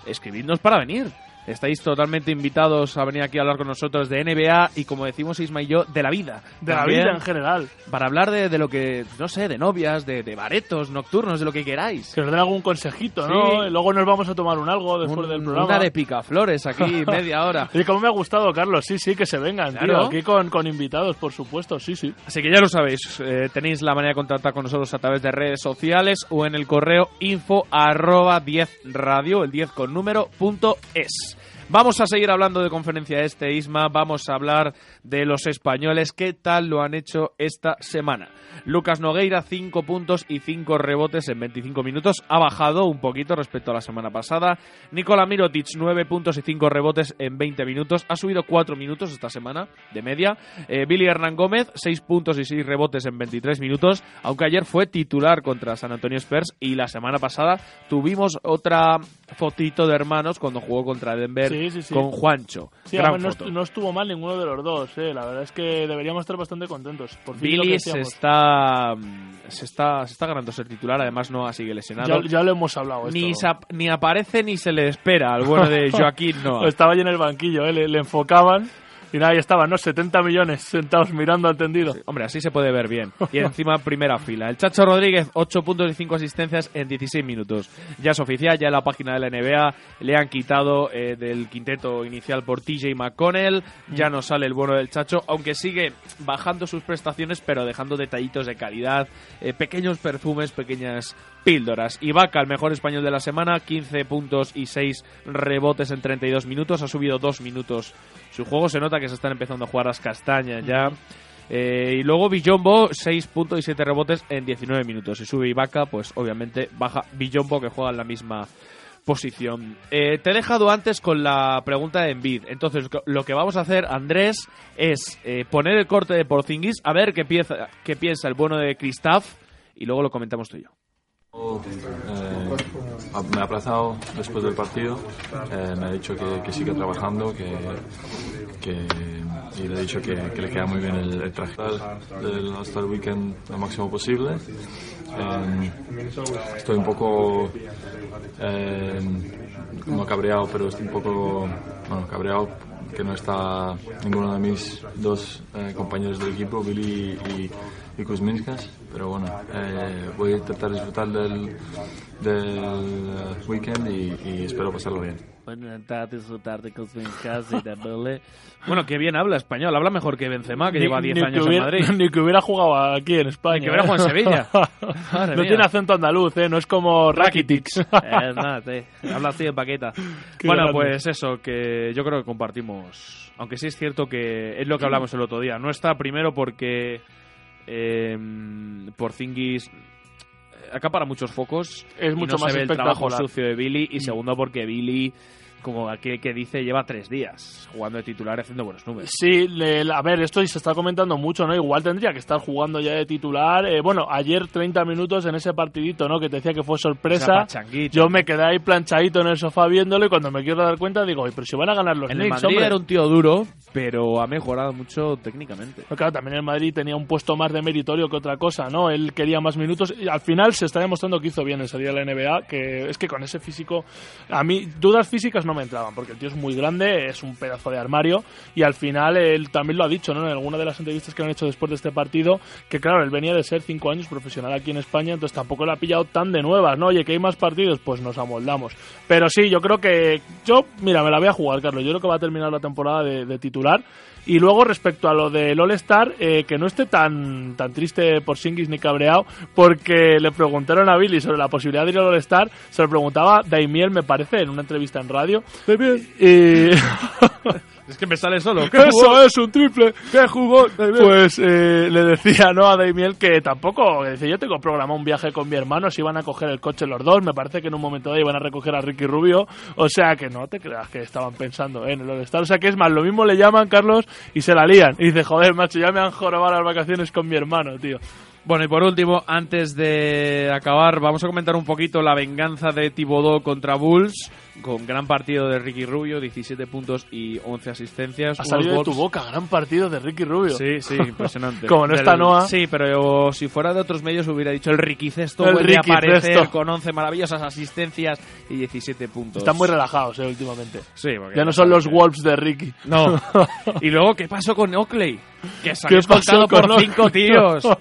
escribidnos para venir. Estáis totalmente invitados a venir aquí a hablar con nosotros de NBA y, como decimos Isma y yo, de la vida.
De la vida en general.
Para hablar de, de lo que, no sé, de novias, de, de baretos nocturnos, de lo que queráis.
Que nos den algún consejito, ¿no?
Sí.
Y luego nos vamos a tomar un algo después
Un-
del programa.
Una de picaflores aquí, media hora.
Y como me ha gustado, Carlos, sí, sí, que se vengan,
Claro.
tío. Aquí con, con invitados, por supuesto, sí, sí.
Así que ya lo sabéis, eh, tenéis la manera de contactar con nosotros a través de redes sociales o en el correo info arroba 10 radio, el 10 con número, punto es. Vamos a seguir hablando de conferencia este, Isma. Vamos a hablar de los españoles. ¿Qué tal lo han hecho esta semana? Lucas Nogueira, 5 puntos y 5 rebotes en 25 minutos. Ha bajado un poquito respecto a la semana pasada. Nikola Mirotic, 9 puntos y 5 rebotes en 20 minutos. Ha subido 4 minutos esta semana de media. Eh, Billy Hernán Gómez, 6 puntos y 6 rebotes en 23 minutos. Aunque ayer fue titular contra San Antonio Spurs y la semana pasada tuvimos otra fotito de hermanos cuando jugó contra Denver
sí, sí.
con Juancho.
Sí,
Gran
además no,
foto.
no estuvo mal ninguno de los dos, eh. La verdad es que deberíamos estar bastante contentos. Por fin
Billy se está, se está se está ganando ser titular, además no sigue lesionado.
Ya, ya lo hemos hablado.
ni,
esto.
ap- ni aparece ni se le espera al bueno de Joaquín Noah.
Estaba ahí en el banquillo, eh. Le, le enfocaban y nada, ahí estaban, ¿no? 70 millones sentados mirando al tendido.
Hombre, así se puede ver bien. Y encima primera fila. El Chacho Rodríguez, 8 puntos y 5 asistencias en 16 minutos. Ya es oficial, ya en la página de la NBA le han quitado eh, del quinteto inicial por TJ McConnell. Ya no sale el bueno del Chacho, aunque sigue bajando sus prestaciones, pero dejando detallitos de calidad, eh, pequeños perfumes, pequeñas píldoras. Ibaka, el mejor español de la semana, 15 puntos y 6 rebotes en 32 minutos. Ha subido 2 minutos su juego. Se nota que se están empezando a jugar las castañas ya. Eh, y luego Villombo, 6 puntos y 7 rebotes en 19 minutos. Si sube Ibaka, pues obviamente baja Villombo que juega en la misma posición. Eh, te he dejado antes con la pregunta de Envid. Entonces, lo que vamos a hacer, Andrés, es eh, poner el corte de Porzingis, a ver qué piensa, qué piensa el bueno de Kristaps y luego lo comentamos tú y yo.
Eh, me ha aplazado después del partido, eh, me ha dicho que, que sigue trabajando, que, y le he dicho que, le queda muy bien el, el traje del hasta el weekend lo máximo posible. Eh, estoy un poco no cabreado, pero estoy un poco bueno, cabreado que no está ninguno de mis dos eh, compañeros del equipo, Billy y, y Kuzminskas. Pero bueno, eh, voy a intentar disfrutar del, del weekend y, y espero pasarlo bien.
Bueno, intentar disfrutar de Kuzminskas y de Billy.
Bueno, que bien habla español. Habla mejor que Benzema, que
Ni-
lleva 10
ni que
años
hubiera-
en Madrid.
Ni que hubiera jugado aquí en España.
Ni que hubiera
¿eh?
jugado en Sevilla. Madre
no
mía.
tiene acento andaluz, ¿eh? No es como Rakitic.
Eh, nada, sí. Habla así en paqueta.
Qué
bueno,
grande.
pues eso, que yo creo que compartimos. Aunque sí es cierto que es lo que hablamos el otro día. No está primero porque eh, Porzingis acapara muchos focos.
Es
y
mucho
no
más
se ve el trabajo sucio de Billy. Y segundo porque Billy, como aquel que dice, lleva tres días jugando de titular haciendo buenos números.
Sí, le- a ver, esto se está comentando mucho, ¿no? Igual tendría que estar jugando ya de titular. Eh, bueno, ayer 30 minutos en ese partidito, ¿no? Que te decía que fue
Esa
sorpresa. Yo me quedé ahí planchadito en el sofá viéndolo y cuando me quiero dar cuenta digo, "Oye, pero si van a ganar los
En el Madrid
hombre".
era un tío duro, pero ha mejorado mucho técnicamente.
Pero Claro, también el Madrid tenía un puesto más de meritorio que otra cosa, ¿no? Él quería más minutos y al final se está demostrando que hizo bien en salir a la NBA, que es que con ese físico, a mí dudas físicas no me entraban, porque el tío es muy grande, es un pedazo de armario y al final él también lo ha dicho, ¿no? En alguna de las entrevistas que han hecho después de este partido, que claro, él venía de ser cinco años profesional aquí en España, entonces tampoco le ha pillado tan de nuevas, ¿no? Oye, que hay más partidos, pues nos amoldamos. Pero sí, yo creo que yo, mira, me la voy a jugar, Carlos, yo creo que va a terminar la temporada de, de titular. Y luego respecto a lo del All-Star, eh, que no esté tan, tan triste por Singis ni cabreado, porque le preguntaron a Billy sobre la posibilidad de ir al All-Star, se lo preguntaba Daimiel, me parece, en una entrevista en radio. Y...
Es que me sale solo.
Eso es un triple. ¿Qué jugó? Pues eh, le decía ¿no? a Daimiel que tampoco. Dice, yo tengo programado un viaje con mi hermano. Si iban a coger el coche los dos. Me parece que en un momento de ahí iban a recoger a Ricky Rubio. O sea que no te creas que estaban pensando en el All-Star. O sea que es más, lo mismo le llaman Carlos y se la lían. Y dice, joder, macho, ya me han jorobado las vacaciones con mi hermano, tío.
Bueno, y por último, antes de acabar, vamos a comentar un poquito la venganza de Thibodeau contra Bulls, con gran partido de Ricky Rubio, 17 puntos y 11 asistencias.
Ha salido de tu boca, gran partido de Ricky Rubio.
Sí, sí, impresionante.
Como no está Noah.
Sí, pero si fuera de otros medios hubiera dicho el Ricky Cesto
El
vuelve
Ricky
a aparecer
Cesto.
con 11 maravillosas asistencias y 17 puntos.
Están muy relajados, eh, últimamente.
Sí, porque
Ya no son los Wolves de Ricky.
No. y luego, ¿qué pasó con Oakley? Que
¿Qué
salió escoltado
con
por
Oakley?
cinco tíos.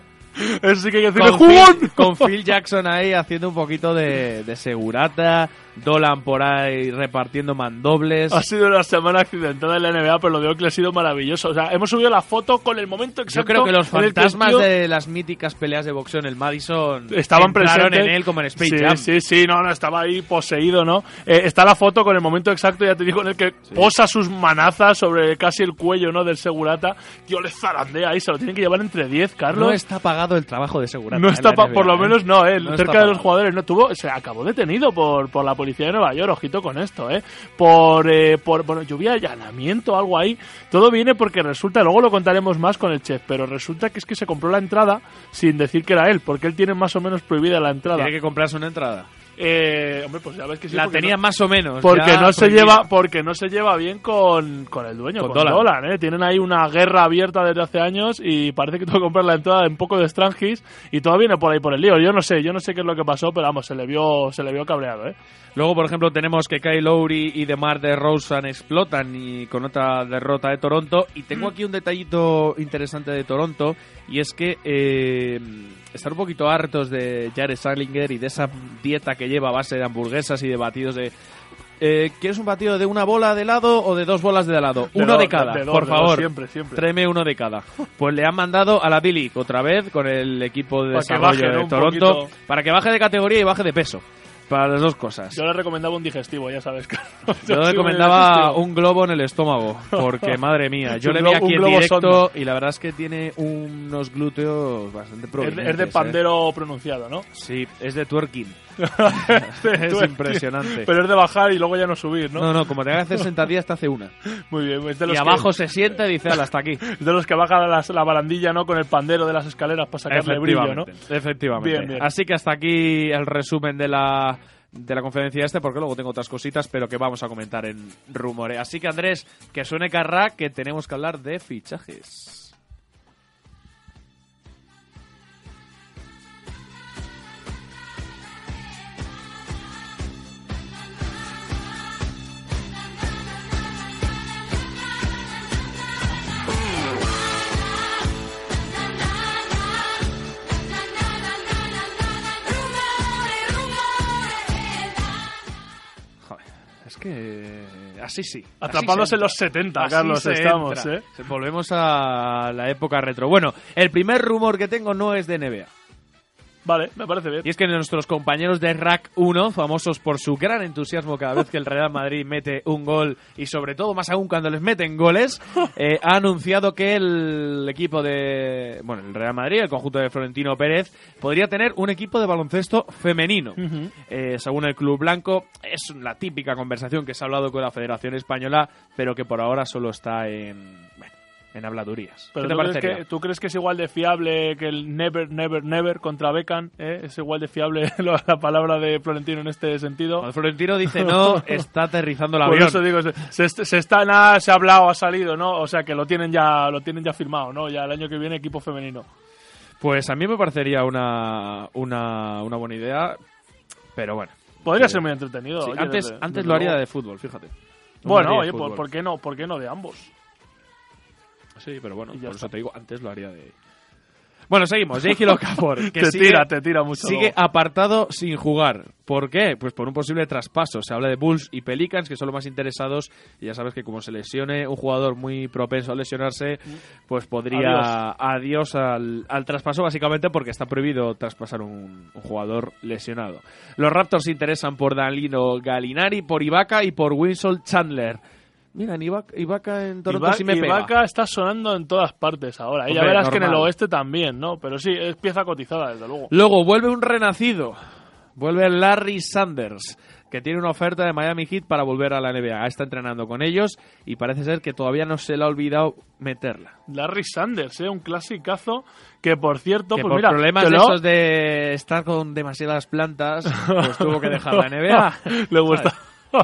Eso sí que hay que decirle,
con. Phil, con Phil Jackson ahí haciendo un poquito de, de segurata, Dolan por ahí repartiendo mandobles.
Ha sido una semana accidentada en la NBA, pero lo de Oakley ha sido maravilloso. O sea, hemos subido la foto con el momento
Yo
exacto.
creo que los fantasmas
tío
de las míticas peleas de boxeo en el Madison
estaban presentes.
en él como en Space
sí,
Jam.
Sí, sí, no, no, estaba ahí poseído, ¿no? Eh, está la foto con el momento exacto, ya te digo, en el que posa sus manazas sobre casi el cuello, ¿no? Del segurata. Tío, le zarandea ahí, se lo tienen que llevar entre 10, Carlos.
No está pagado el trabajo de segurata.
No está,
NBA,
por lo
¿eh?
menos no, eh.
No
cerca de los jugadores no tuvo, se acabó detenido por, por la policía de Nueva York, ojito con esto, eh. Por, eh, por, bueno, lluvia, allanamiento, algo ahí. Todo viene porque resulta, luego lo contaremos más con el chef, pero resulta que es que se compró la entrada sin decir que era él, porque él tiene más o menos prohibida la entrada.
Tiene que comprarse una entrada.
Eh, hombre, pues ya ves que sí.
la tenía
no-
más o menos.
porque no se
prohibida.
lleva porque no se lleva bien con, con el dueño
Con
con,
Dolan.
Dolan, ¿eh? tienen ahí una guerra abierta desde hace años y parece que tuvo que comprar la entrada en poco de Strangis y todo viene por ahí por el lío yo no sé yo no sé qué es lo que pasó pero vamos se le vio se le vio cabreado ¿eh?
Luego, por ejemplo, tenemos que Kyle Lowry y DeMar DeRozan explotan y con otra derrota de Toronto. Y tengo aquí un detallito interesante de Toronto y es que eh, están un poquito hartos de Jared Salinger y de esa dieta que lleva a base de hamburguesas y de batidos de... eh, ¿Quieres un batido de una bola de helado o de dos bolas de helado?
De
uno
dos,
de cada,
de dos,
por
dos,
favor.
siempre siempre
Tráeme uno de cada. Pues le han mandado a la Billy otra vez con el equipo de
Para
desarrollo
baje, ¿no?
de Toronto
poquito.
para que baje de categoría y baje de peso. Para las dos cosas.
yo le recomendaba un digestivo ya sabes Carlos.
Yo
muy
recomendaba un globo en el estómago, porque madre mía, yo le vi aquí en directo y la verdad es que tiene unos glúteos bastante
es de,
prominentes.
es de
¿eh?
pandero pronunciado ¿no?
Sí, es de twerking.
Tú
es impresionante.
pero es de bajar y luego ya no subir ¿no?
No, no, como te hagas hacer sentadillas te hace una.
muy bien es de los
Y
que-
abajo se sienta y dice, "Hala, hasta aquí.
es de los que baja la, la barandilla no con el pandero de las escaleras para sacarle brillo ¿no?
Efectivamente.
Bien, bien.
Así que hasta aquí el resumen de la de la conferencia este, porque luego tengo otras cositas, pero que vamos a comentar en rumores. Así que Andrés, que suene carra, que tenemos que hablar de fichajes. Que así sí. así
Atrapados
se
en los
entra.
70,
Así
Carlos,
se
estamos. ¿eh?
Volvemos a la época retro. Bueno, el primer rumor que tengo no es de NBA.
Vale, me parece bien.
Y es que nuestros compañeros de Rack 1, famosos por su gran entusiasmo cada vez que el Real Madrid mete un gol y sobre todo más aún cuando les meten goles, eh, ha anunciado que el equipo de, bueno, el Real Madrid, el conjunto de Florentino Pérez, podría tener un equipo de baloncesto femenino. Eh, según el Club Blanco, es la típica conversación que se ha hablado con la Federación Española, pero que por ahora solo está en, bueno, en habladurías.
Pero
¿Qué te
¿tú crees, que, ¿tú crees que es igual de fiable que el never, never, never contra Beckham? ¿eh? ¿Es igual de fiable la palabra de Florentino en este sentido?
Cuando Florentino dice no, está aterrizando
Por
avión.
eso digo, se, se, se está nada, se ha hablado, ha salido, ¿no? O sea que lo tienen ya, lo tienen ya firmado, ¿no? Ya el año que viene equipo femenino.
Pues a mí me parecería una, una, una buena idea, pero bueno.
Podría
Sí.
ser muy entretenido.
Sí,
oye,
antes
desde-
antes
desde
lo haría de fútbol, fíjate. No
Bueno, oye, ¿por, por qué no? ¿Por qué no de ambos?
Sí, pero bueno, por
está.
eso te digo, antes lo haría de... Bueno, seguimos. Jake Okafor, que
te
sigue,
tira, te tira mucho.
sigue
luego.
apartado sin jugar. ¿Por qué? Pues por un posible traspaso. Se habla de Bulls y Pelicans, que son los más interesados. Y ya sabes que como se lesione un jugador muy propenso a lesionarse, pues podría... Adiós, al, al traspaso, básicamente porque está prohibido traspasar un, un jugador lesionado. Los Raptors se interesan por Danilo Galinari, por Ibaka y por Winston Chandler. Mira, Ibaka, Ibaka en Toronto
Iba-
sí me pega.
Ibaka está sonando en todas partes ahora. Y ya verás que en el
normal.
oeste también, ¿no? Pero sí, es pieza cotizada, desde luego.
Luego vuelve un renacido. Vuelve Larry Sanders, que tiene una oferta de Miami Heat para volver a la NBA. Está entrenando con ellos y parece ser que todavía no se le ha olvidado meterla.
Larry Sanders, ¿eh? Un clasicazo que, por cierto,
que
pues
por
mira,
problemas de esos de estar con demasiadas plantas, pues tuvo que dejar la NBA.
Le gusta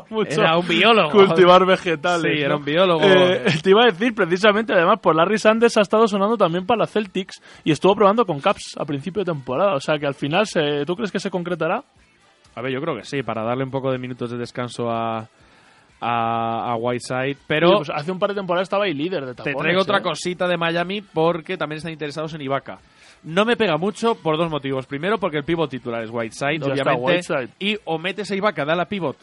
mucho
Era un biólogo.
cultivar vegetales.
Sí, era un biólogo.
Eh, te iba a decir, precisamente, además, por Larry Sanders ha estado sonando también para la Celtics y estuvo probando con Caps a principio de temporada. O sea que al final, se, ¿tú crees que se concretará?
A ver, yo creo que sí, para darle un poco de minutos de descanso a, a, a Whiteside. Pero
Oye, pues hace un par de temporadas estaba ahí líder de
Te
tapones.
traigo otra
¿eh?
cosita de Miami porque también están interesados en Ibaka. No me pega mucho por dos motivos. Primero, porque el pivot titular es Whiteside,
Ya
obviamente.
Whiteside.
Y o metes a Ibaka, da la pivot,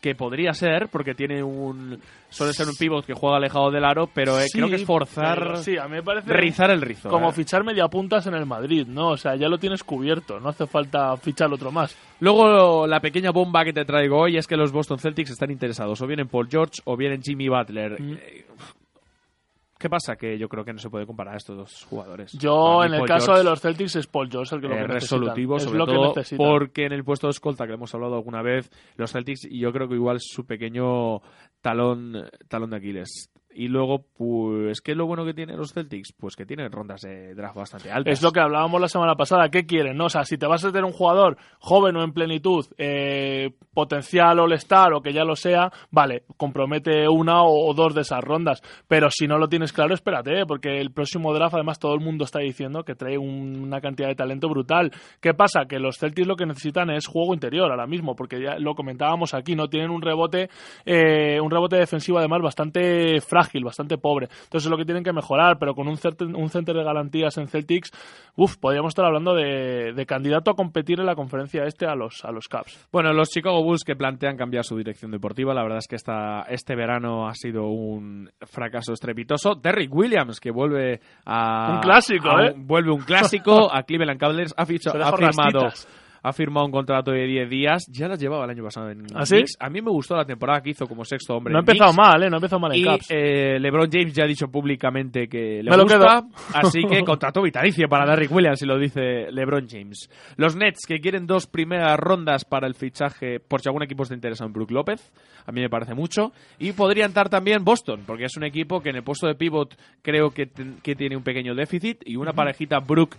que podría ser, porque tiene un. suele ser un pivot que juega alejado del aro, pero eh,
Sí,
creo que es forzar.
pero sí, a mí me parece
rizar el rizo.
como
eh.
fichar media puntas en el Madrid, ¿no? O sea, ya lo tienes cubierto, no hace falta fichar otro más.
Luego, la pequeña bomba que te traigo hoy es que los Boston Celtics están interesados o bien en Paul George o bien en Jimmy Butler.
Mm.
¿Qué pasa? Que yo creo que no se puede comparar a estos dos jugadores.
Yo, en el caso
George
de los Celtics, es Paul George el que lo
eh,
que
resolutivo, sobre
lo
todo
necesitan.
porque en el puesto de escolta que hemos hablado alguna vez, los Celtics, y yo creo que igual su pequeño talón, talón de Aquiles. Y luego, pues, ¿qué es lo bueno que tienen los Celtics? Pues que tienen rondas de draft bastante altas.
Es lo que hablábamos la semana pasada. ¿Qué quieren? No? O sea, si te vas a tener un jugador joven o en plenitud, eh, potencial All-Star o que ya lo sea, vale, compromete una o, dos de esas rondas. Pero si no lo tienes claro, espérate, ¿eh? porque el próximo draft, además, todo el mundo está diciendo que trae un- una cantidad de talento brutal. ¿Qué pasa? Que los Celtics lo que necesitan es juego interior ahora mismo, porque ya lo comentábamos aquí, no tienen un rebote, eh, un rebote defensivo además bastante frágil, bastante pobre. Entonces es lo que tienen que mejorar, pero con un, un center de garantías en Celtics, uff, podríamos estar hablando de, de candidato a competir en la conferencia este a los, a los Caps.
Bueno, los Chicago Bulls que plantean cambiar su dirección deportiva, la verdad es que esta, este verano ha sido un fracaso estrepitoso. Derrick Williams, que vuelve a...
Un clásico,
a
¿eh?
vuelve un clásico a Cleveland Cavaliers, ha, ficha-
Se
ha firmado...
rastitas.
Ha firmado un contrato de 10 días. Ya las llevaba el año pasado en
¿Ah, sí?
A mí me gustó la temporada que hizo como sexto hombre.
No ha empezado
Knicks.
mal, ¿eh? No ha empezado mal en
Y
Caps.
eh, LeBron James ya ha dicho públicamente que le
Me
gusta, así que contrato vitalicio para Derrick Williams, si lo dice LeBron James. Los Nets que quieren dos primeras rondas para el fichaje, por si algún equipo está interesado en Brook López, a mí me parece mucho. Y podría entrar también Boston, porque es un equipo que en el puesto de pivot creo que, que tiene un pequeño déficit y una parejita Brook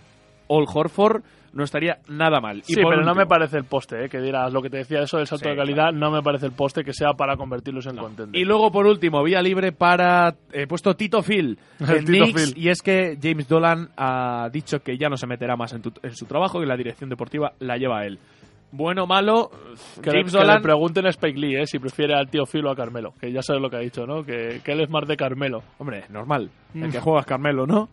All Horford no estaría nada mal. Y
Sí, pero no me parece el poste, ¿eh? que dirás lo que te decía eso del salto
Sí,
de calidad, no me parece el poste que sea para convertirlos en contender.
Y luego, por último, vía libre para he puesto Tito Phil en
Tito
Knicks,
Phil.
y es que James Dolan ha dicho que ya no se meterá más en, tu- en su trabajo y la dirección deportiva la lleva él. Bueno o malo,
que, le,
James
que le
Dolan
pregunten a Spike Lee, ¿eh? si prefiere al tío Phil o a Carmelo, que ya sabes lo que ha dicho, ¿no? Que, que él es más de Carmelo.
Hombre, normal. El
Mm.
que juega es Carmelo, ¿no?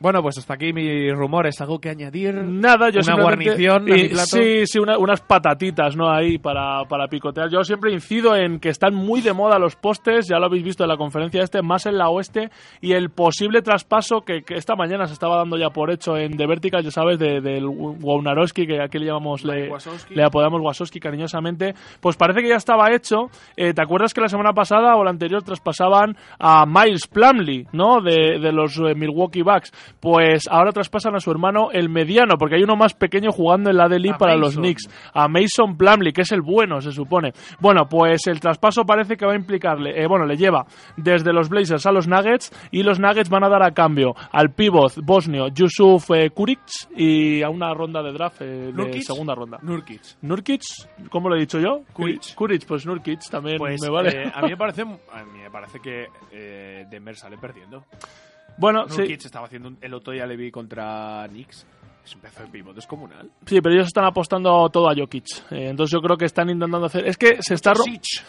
Bueno, pues hasta aquí mis rumores. ¿Algo que añadir?
Nada, yo
Una guarnición
y-. Sí, sí, una- unas patatitas, ¿no? Ahí para, para picotear. Yo siempre incido en que están muy de moda los postes, ya lo habéis visto en la conferencia este, más en la oeste, y el posible traspaso que, que esta mañana se estaba dando ya por hecho en The Vertical, ya sabes, de- del Waunarowski, que aquí le llamamos, le, le apodamos Wasowski cariñosamente, pues parece que ya estaba hecho. Eh, ¿Te acuerdas que la semana pasada o la anterior traspasaban a Miles Plumley, ¿no? De, de los eh, Milwaukee Bucks. Pues ahora traspasan a su hermano el mediano, porque hay uno más pequeño jugando en la
A
para los. Knicks. A Mason Plumley, que es el bueno, se supone. Bueno, pues el traspaso parece que va a implicarle, eh, bueno, le lleva desde los Blazers a los Nuggets y los Nuggets van a dar a cambio al pivot bosnio Yusuf eh, Kuric y a una ronda de draft eh, de
Nurkic.
segunda ronda.
Nurkic.
Nurkic, ¿cómo lo he dicho yo?
Kuric.
Kuric, pues Nurkic también
Pues
me vale.
eh, a mí me parece, a mí me parece que eh, Denver sale perdiendo.
Bueno, sí,
Nurkic estaba haciendo un- el otro día le vi contra Knicks. Es un pedazo de pivot descomunal.
sí, pero ellos están apostando todo a Jokic. Eh, entonces yo creo que están intentando hacer... Es que se está...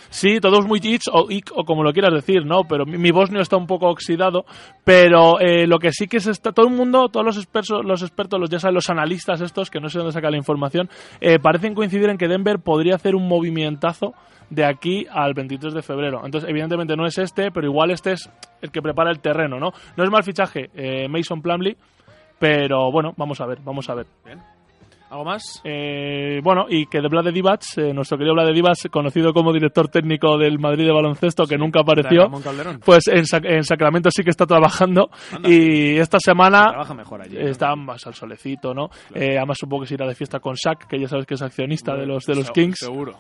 Sí, todo es muy itch o ic o como lo quieras decir, ¿no? Pero mi, mi bosnio está un poco oxidado. Pero eh, lo que sí que se está. Todo el mundo, todos los expertos, los expertos, los ya saben, los analistas estos, que no sé dónde saca la información, eh, parecen coincidir en que Denver podría hacer un movimientazo de aquí al 23 de febrero. Entonces, evidentemente no es este, pero igual este es el que prepara el terreno, ¿no? No es mal fichaje eh, Mason Plumley, pero bueno, vamos a ver, vamos a ver.
¿Algo más?
Eh, bueno, y que de Vlade Divac, eh, nuestro querido Vlade Divac, conocido como director técnico del Madrid de baloncesto, que nunca apareció, pues en, en Sacramento sí que está trabajando.
Anda.
Y esta semana
Trabaja mejor allí. ¿no?
está más al solecito, ¿no? Eh, además supongo que se irá de fiesta con Shaq, que ya sabes que es accionista de los, de los
Se-
Kings.
Seguro.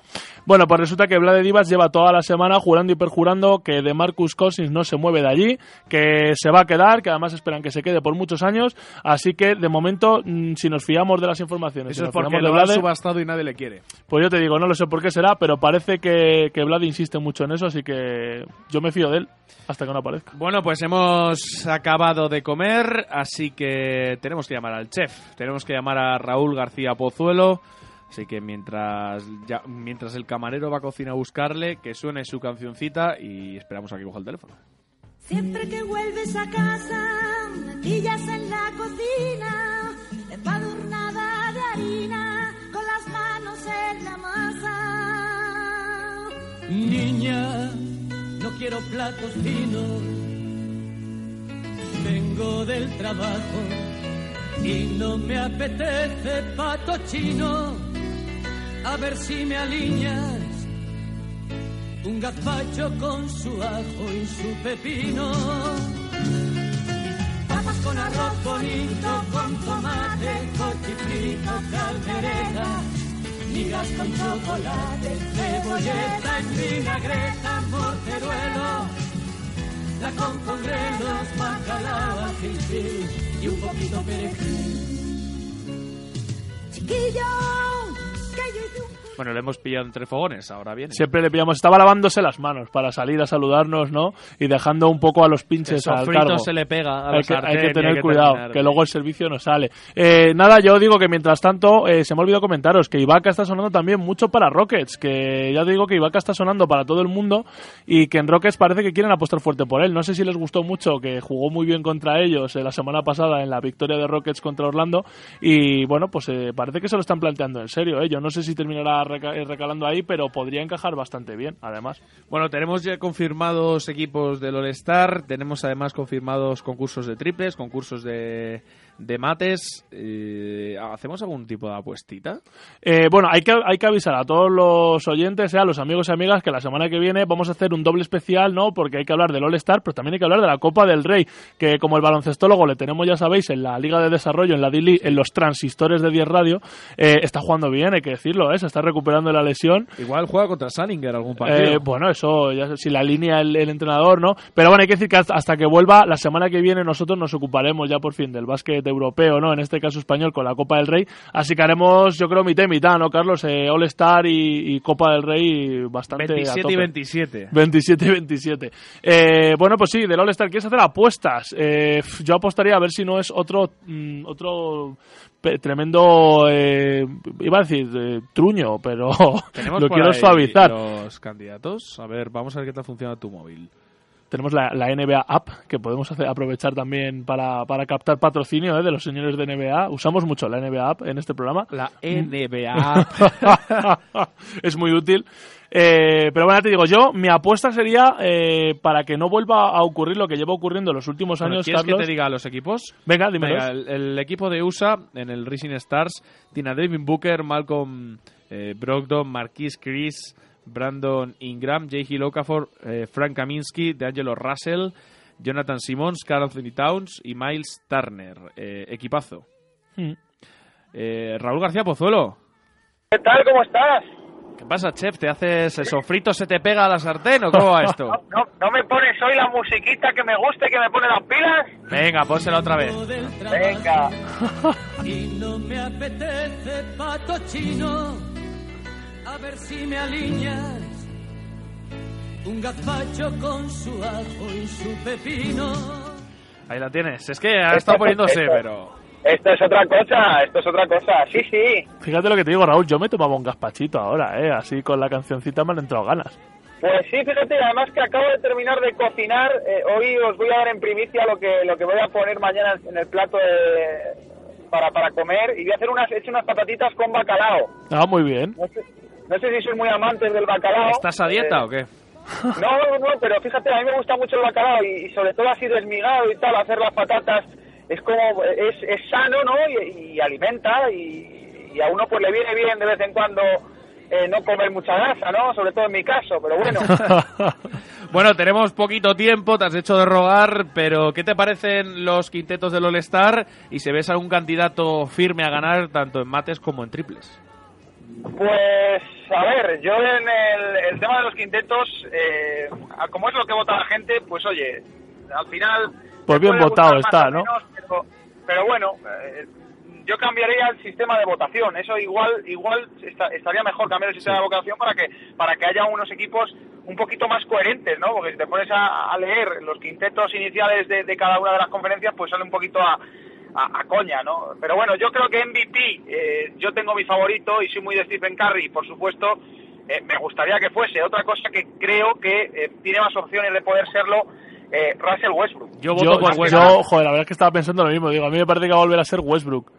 Bueno, pues resulta que Vlade Divac lleva toda la semana jurando y perjurando que de Marcus Cousins no se mueve de allí, que se va a quedar, que además esperan que se quede por muchos años. Así que, de momento, mm, si nos fiamos de las informaciones,
Eso es porque lo
Vlade,
subastado y nadie le quiere.
pues yo te digo, no lo sé por qué será, pero parece que, que Vlad insiste mucho en eso, así que yo me fío de él hasta que no aparezca.
Bueno, pues hemos acabado de comer, así que tenemos que llamar al chef. Tenemos que llamar a Raúl García Pozuelo. Así que mientras, ya- mientras el camarero va a cocina a buscarle, que suene su cancioncita y esperamos a que coja el teléfono.
Siempre que vuelves a casa, me pillas en la cocina, con las manos en la masa.
Niña, no quiero platos finos. Vengo del trabajo y no me apetece pato chino. A ver si me alineas un gazpacho con su ajo y su pepino. Con arroz bonito, con tomate, cochifrito, caldereta. Migas con chocolate, cebolleta en vinagreta, morteruelo. La con congrelos, bacalao, ají, y un poquito perejil.
Chiquillo, que yo
Bueno, le hemos pillado entre fogones, ahora viene.
Siempre le pillamos, estaba lavándose las manos para salir a saludarnos, ¿no? Y dejando un poco a los pinches al cargo.
se le pega a la
hay que, hay que tener
que
cuidado,
terminar
que luego el servicio no sale. Eh, nada, yo digo que mientras tanto, eh, se me ha olvidado comentaros que Ibaka está sonando también mucho para Rockets, que ya digo que Ibaka está sonando para todo el mundo y que en Rockets parece que quieren apostar fuerte por él. No sé si les gustó mucho, que jugó muy bien contra ellos eh, la semana pasada en la victoria de Rockets contra Orlando y bueno, pues eh, parece que se lo están planteando en serio. eh. Yo no sé si terminará eh, recalando ahí, pero podría encajar bastante bien, además.
Bueno, tenemos ya confirmados equipos del All-Star, tenemos además confirmados concursos de triples, concursos de, de mates. Eh, ¿Hacemos algún tipo de apuestita?
Eh, bueno, hay que, hay que avisar a todos los oyentes, eh, a los amigos y amigas, que la semana que viene vamos a hacer un doble especial, ¿no? Porque hay que hablar del All-Star, pero también hay que hablar de la Copa del Rey, que como el baloncestólogo le tenemos, ya sabéis, en la Liga de Desarrollo, en la Dili, en los transistores de 10 Radio, eh, está jugando bien, hay que decirlo, ¿eh? Se está recuperando la lesión.
Igual juega contra Salinger algún partido.
Eh, bueno, eso, ya si la línea el, el entrenador, ¿no? Pero bueno, hay que decir que hasta, hasta que vuelva, la semana que viene nosotros nos ocuparemos ya por fin del básquet europeo, ¿no? En este caso español con la Copa del Rey. Así que haremos, yo creo, mitad y mitad, ¿no, Carlos? Eh, All Star y, y Copa del Rey bastante. a
27
tope.
y 27.
27 y 27. Eh, bueno, pues sí, del All-Star, ¿quieres hacer apuestas? Eh, yo apostaría a ver si no es otro mm, otro tremendo, eh, iba a decir eh, truño, pero lo quiero suavizar.
Los candidatos. A ver, vamos a ver qué tal funciona tu móvil.
Tenemos la, la NBA App, que podemos hacer- aprovechar también para, para captar patrocinio ¿eh? de los señores de NBA. Usamos mucho la NBA App en este programa.
La NBA.
es muy útil. Eh, pero bueno, te digo, yo, mi apuesta sería eh, para que no vuelva a ocurrir lo que lleva ocurriendo en los últimos
Bueno,
años,
¿Quieres
Carlos.
que te diga los equipos?
Venga.
Venga, el, el equipo de USA en el Rising Stars tiene a David Booker, Malcolm eh, Brogdon, Marquis Chris, Brandon Ingram, J.G. Okafor, eh, Frank Kaminsky, DeAngelo Russell, Jonathan Simmons, Carl Anthony Towns y Miles Turner. Eh, equipazo.
Mm.
Eh, Raúl García Pozuelo.
¿Qué tal? ¿Cómo estás?
¿Qué pasa, chef? ¿Te haces el sofrito, se te pega a la sartén o cómo va esto?
¿No, ¿No me pones hoy la musiquita que me guste, que me pone las pilas?
Venga, pónsela otra vez.
Venga.
Y no me apetece pato chino, ver si me alineas un gazpacho con su ajo y su pepino.
Ahí la tienes. Es que ha estado poniéndose,
Esto-
pero...
Esto es otra cosa, esto es otra cosa. Sí, sí.
Fíjate lo que te digo, Raúl, yo me tomaba un gazpachito ahora, ¿eh? Así con la cancioncita me han entrado ganas.
Pues sí, fíjate, además que acabo de terminar de cocinar. eh, hoy os voy a dar en primicia lo que lo que voy a poner mañana en el plato de- para, para comer. Y voy a hacer unas, he hecho unas patatitas con bacalao.
Ah, muy bien.
No sé, no sé si sois muy amantes del bacalao.
¿Estás a dieta
Eh,
o qué?
No, no, no, pero fíjate, a mí me gusta mucho el bacalao y, y sobre todo así desmigado y tal, hacer las patatas es como, es, es sano, ¿no? Y, y alimenta y, y a uno pues le viene bien de vez en cuando eh, no comer mucha grasa, ¿no? Sobre todo en mi caso, pero bueno.
Bueno, tenemos poquito tiempo, te has hecho de rogar, pero ¿qué te parecen los quintetos del All-Star y si ves algún candidato firme a ganar tanto en mates como en triples?
Pues, a ver, yo en el, el tema de los quintetos, eh, como es lo que vota la gente, pues oye, al final...
Pues bien votado está, ¿no?
menos, pero, pero bueno, eh, yo cambiaría el sistema de votación. Eso igual igual esta- estaría mejor cambiar el sistema de votación para que para que haya unos equipos un poquito más coherentes, ¿no? Porque si te pones a, a leer los quintetos iniciales de, de cada una de las conferencias, pues sale un poquito a, a, a coña, ¿no? Pero bueno, yo creo que MVP, eh, yo tengo mi favorito y soy muy de Stephen Curry, por supuesto. eh, me gustaría que fuese. Otra cosa que creo que eh, tiene más opciones de poder serlo eh, Russell Westbrook.
Yo
Yo, yo, joder, la verdad es que estaba pensando lo mismo. Digo, a mí me parece que va a volver a ser Westbrook.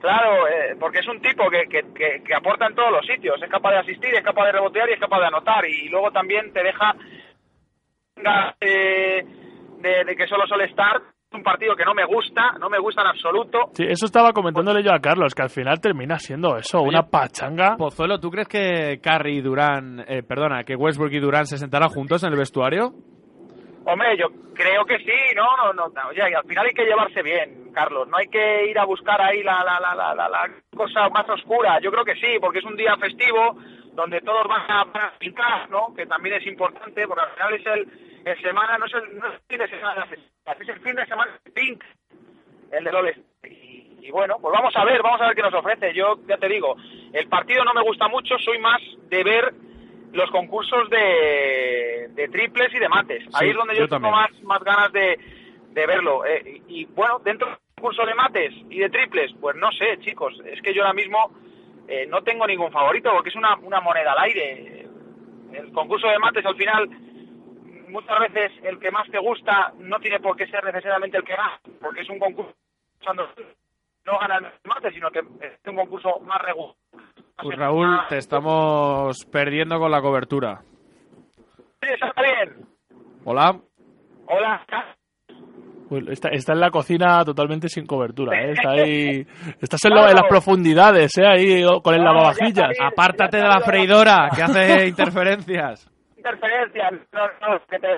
Claro, eh, porque es un tipo que, que, que, que aporta en todos los sitios. Es capaz de asistir, es capaz de rebotear y es capaz de anotar. Y luego también te deja eh, de, de que solo suele estar. Es un partido que no me gusta, no me gusta en absoluto.
Sí, eso estaba comentándole yo a Carlos, que al final termina siendo eso, una pachanga.
Pozuelo, ¿tú crees que Curry y Durán, eh, perdona, que Westbrook y Durán se sentarán juntos en el vestuario?
Hombre, yo creo que sí, no, no, no. no, Oye, y al final hay que llevarse bien, Carlos. No hay que ir a buscar ahí la, la, la, la, la, la cosa más oscura. Yo creo que sí, porque es un día festivo donde todos van a, van a pintar, ¿no? Que también es importante, porque al final es el, el semana, no es el, no es el fin de semana, es el fin de semana Pink, el de Loles. Y, y bueno, pues vamos a ver, vamos a ver qué nos ofrece. Yo ya te digo, el partido no me gusta mucho, soy más de ver los concursos de, de triples y de mates. Ahí es donde yo,
yo
tengo más, más ganas de, de verlo. Eh, y, y, bueno, dentro del concurso de mates y de triples, pues no sé, chicos, es que yo ahora mismo eh, no tengo ningún favorito porque es una, una moneda al aire. El concurso de mates al final muchas veces el que más te gusta no tiene por qué ser necesariamente el que gana, porque es un concurso no gana el mate, sino que es un concurso más regular.
Pues Raúl, te estamos perdiendo con la cobertura.
Sí, está bien.
Hola.
Hola.
Uy, Está, está en la cocina totalmente sin cobertura, ¿eh? Está ahí... Estás en,
Claro.
lo- en las profundidades, ¿eh? Ahí con el
No,
lavavajillas.
está.
Apártate de la freidora, que hace interferencias.
Interferencia, no, no, que te...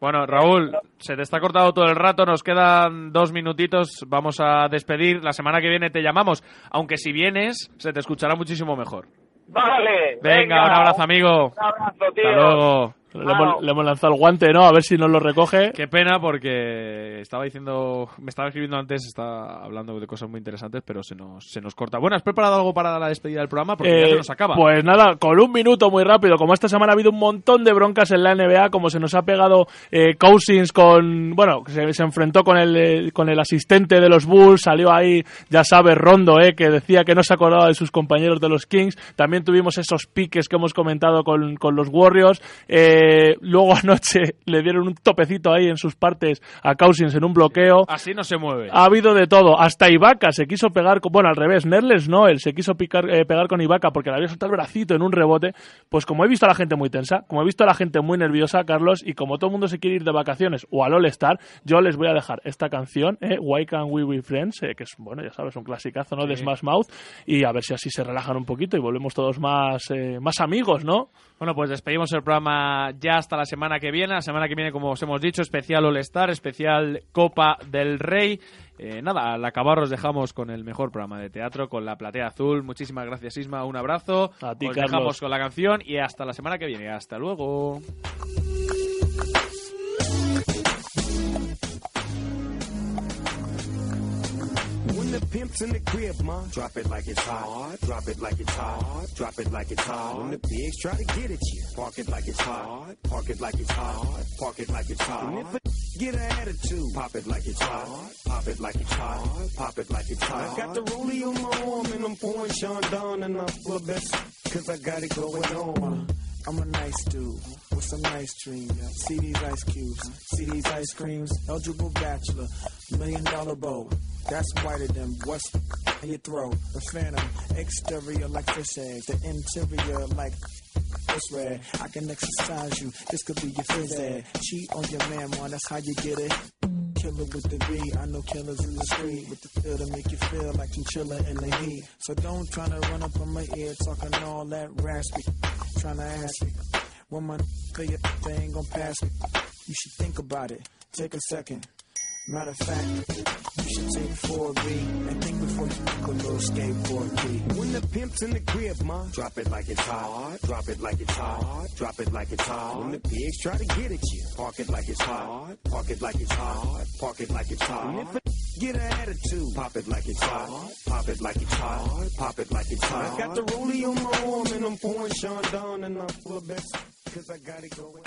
Bueno, Raúl, se te está cortado todo el rato, nos quedan dos minutitos, vamos a despedir. La semana que viene te llamamos, aunque si vienes, se te escuchará muchísimo mejor.
Vale.
Venga, un abrazo, amigo.
Un abrazo, tío.
Hasta luego.
Le hemos, le hemos lanzado el guante, ¿no? A ver si nos lo recoge.
Qué pena porque estaba diciendo, me estaba escribiendo antes, está hablando de cosas muy interesantes, pero se nos, se nos corta. Bueno, ¿has preparado algo para la despedida del programa? Porque ya
Eh,
se nos acaba.
Pues nada, con un minuto muy rápido. Como esta semana ha habido un montón de broncas en la NBA, como se nos ha pegado eh, Cousins con. Bueno, se, se enfrentó con el, eh, con el asistente de los Bulls, salió ahí, ya sabes, Rondo, eh, que decía que no se acordaba de sus compañeros de los Kings. También tuvimos esos piques que hemos comentado con, con los Warriors. Eh, Eh, luego anoche le dieron un topecito ahí en sus partes a Cousins en un bloqueo.
Así no se mueve.
Ha habido de todo. Hasta Ibaka se quiso pegar, con, bueno, al revés, Nerles no, él se quiso picar, eh, pegar con Ibaka porque le había soltado el bracito en un rebote. Pues como he visto a la gente muy tensa, como he visto a la gente muy nerviosa, Carlos, y como todo el mundo se quiere ir de vacaciones o al All-Star, yo les voy a dejar esta canción, eh, Why Can't We Be Friends, eh, que es, bueno, ya sabes, un clasicazo, ¿no? De. Smash Mouth, y a ver si así se relajan un poquito y volvemos todos más, eh, más amigos, ¿no?
Bueno, pues despedimos el programa ya hasta la semana que viene. La semana que viene, como os hemos dicho, especial All-Star, especial Copa del Rey. Eh, nada, al acabar os dejamos con el mejor programa de teatro, con la platea azul. Muchísimas gracias, Isma. Un abrazo.
A ti,
os
Carlos.
dejamos con la canción y hasta la semana que viene. Hasta luego.
Pimp's in the crib, ma, drop it like it's hot. Drop it like it's hot. Drop it like it's hot. When the pigs try to get at you, park it like it's hot. Park it like it's hot. Park it like it's hot. And if a get an attitude, pop it like it's hot. Pop it like it's hot. Pop it like it's hot. I got the rollie on my arm and I'm pouring Sean down and I'm full best cause I got it going on. I'm a nice dude with some nice dreams. See these ice cubes, see these ice creams. Eligible bachelor, million dollar bow. That's whiter than what's in your throat. The phantom, exterior like fish eggs, the interior like it's red. I can exercise you. This could be your phys ed. Cheat on your man, man. That's how you get it. Killer with the B. I know killers in the street with the feel to make you feel like you chillin' in the heat. So don't try to run up on my ear talking all that raspy. Trying to ask me when my clear they ain't gonna pass me. You should think about it. Take a second. Matter of fact, you should take 4B and think before you pick a little skateboard key. When the pimp's in the crib, ma, drop it like it's hot. Drop it like it's hot. Drop it like it's hot. When the pigs try to get at you, park it like it's hot. Park it like it's hot. Park it like it's hot. And if a get an attitude, pop it like it's hot. Pop it like it's hot. Pop it like it's hot. I got the rollie on my arm and I'm pouring Sean down and I'm full of best Cause I got it going.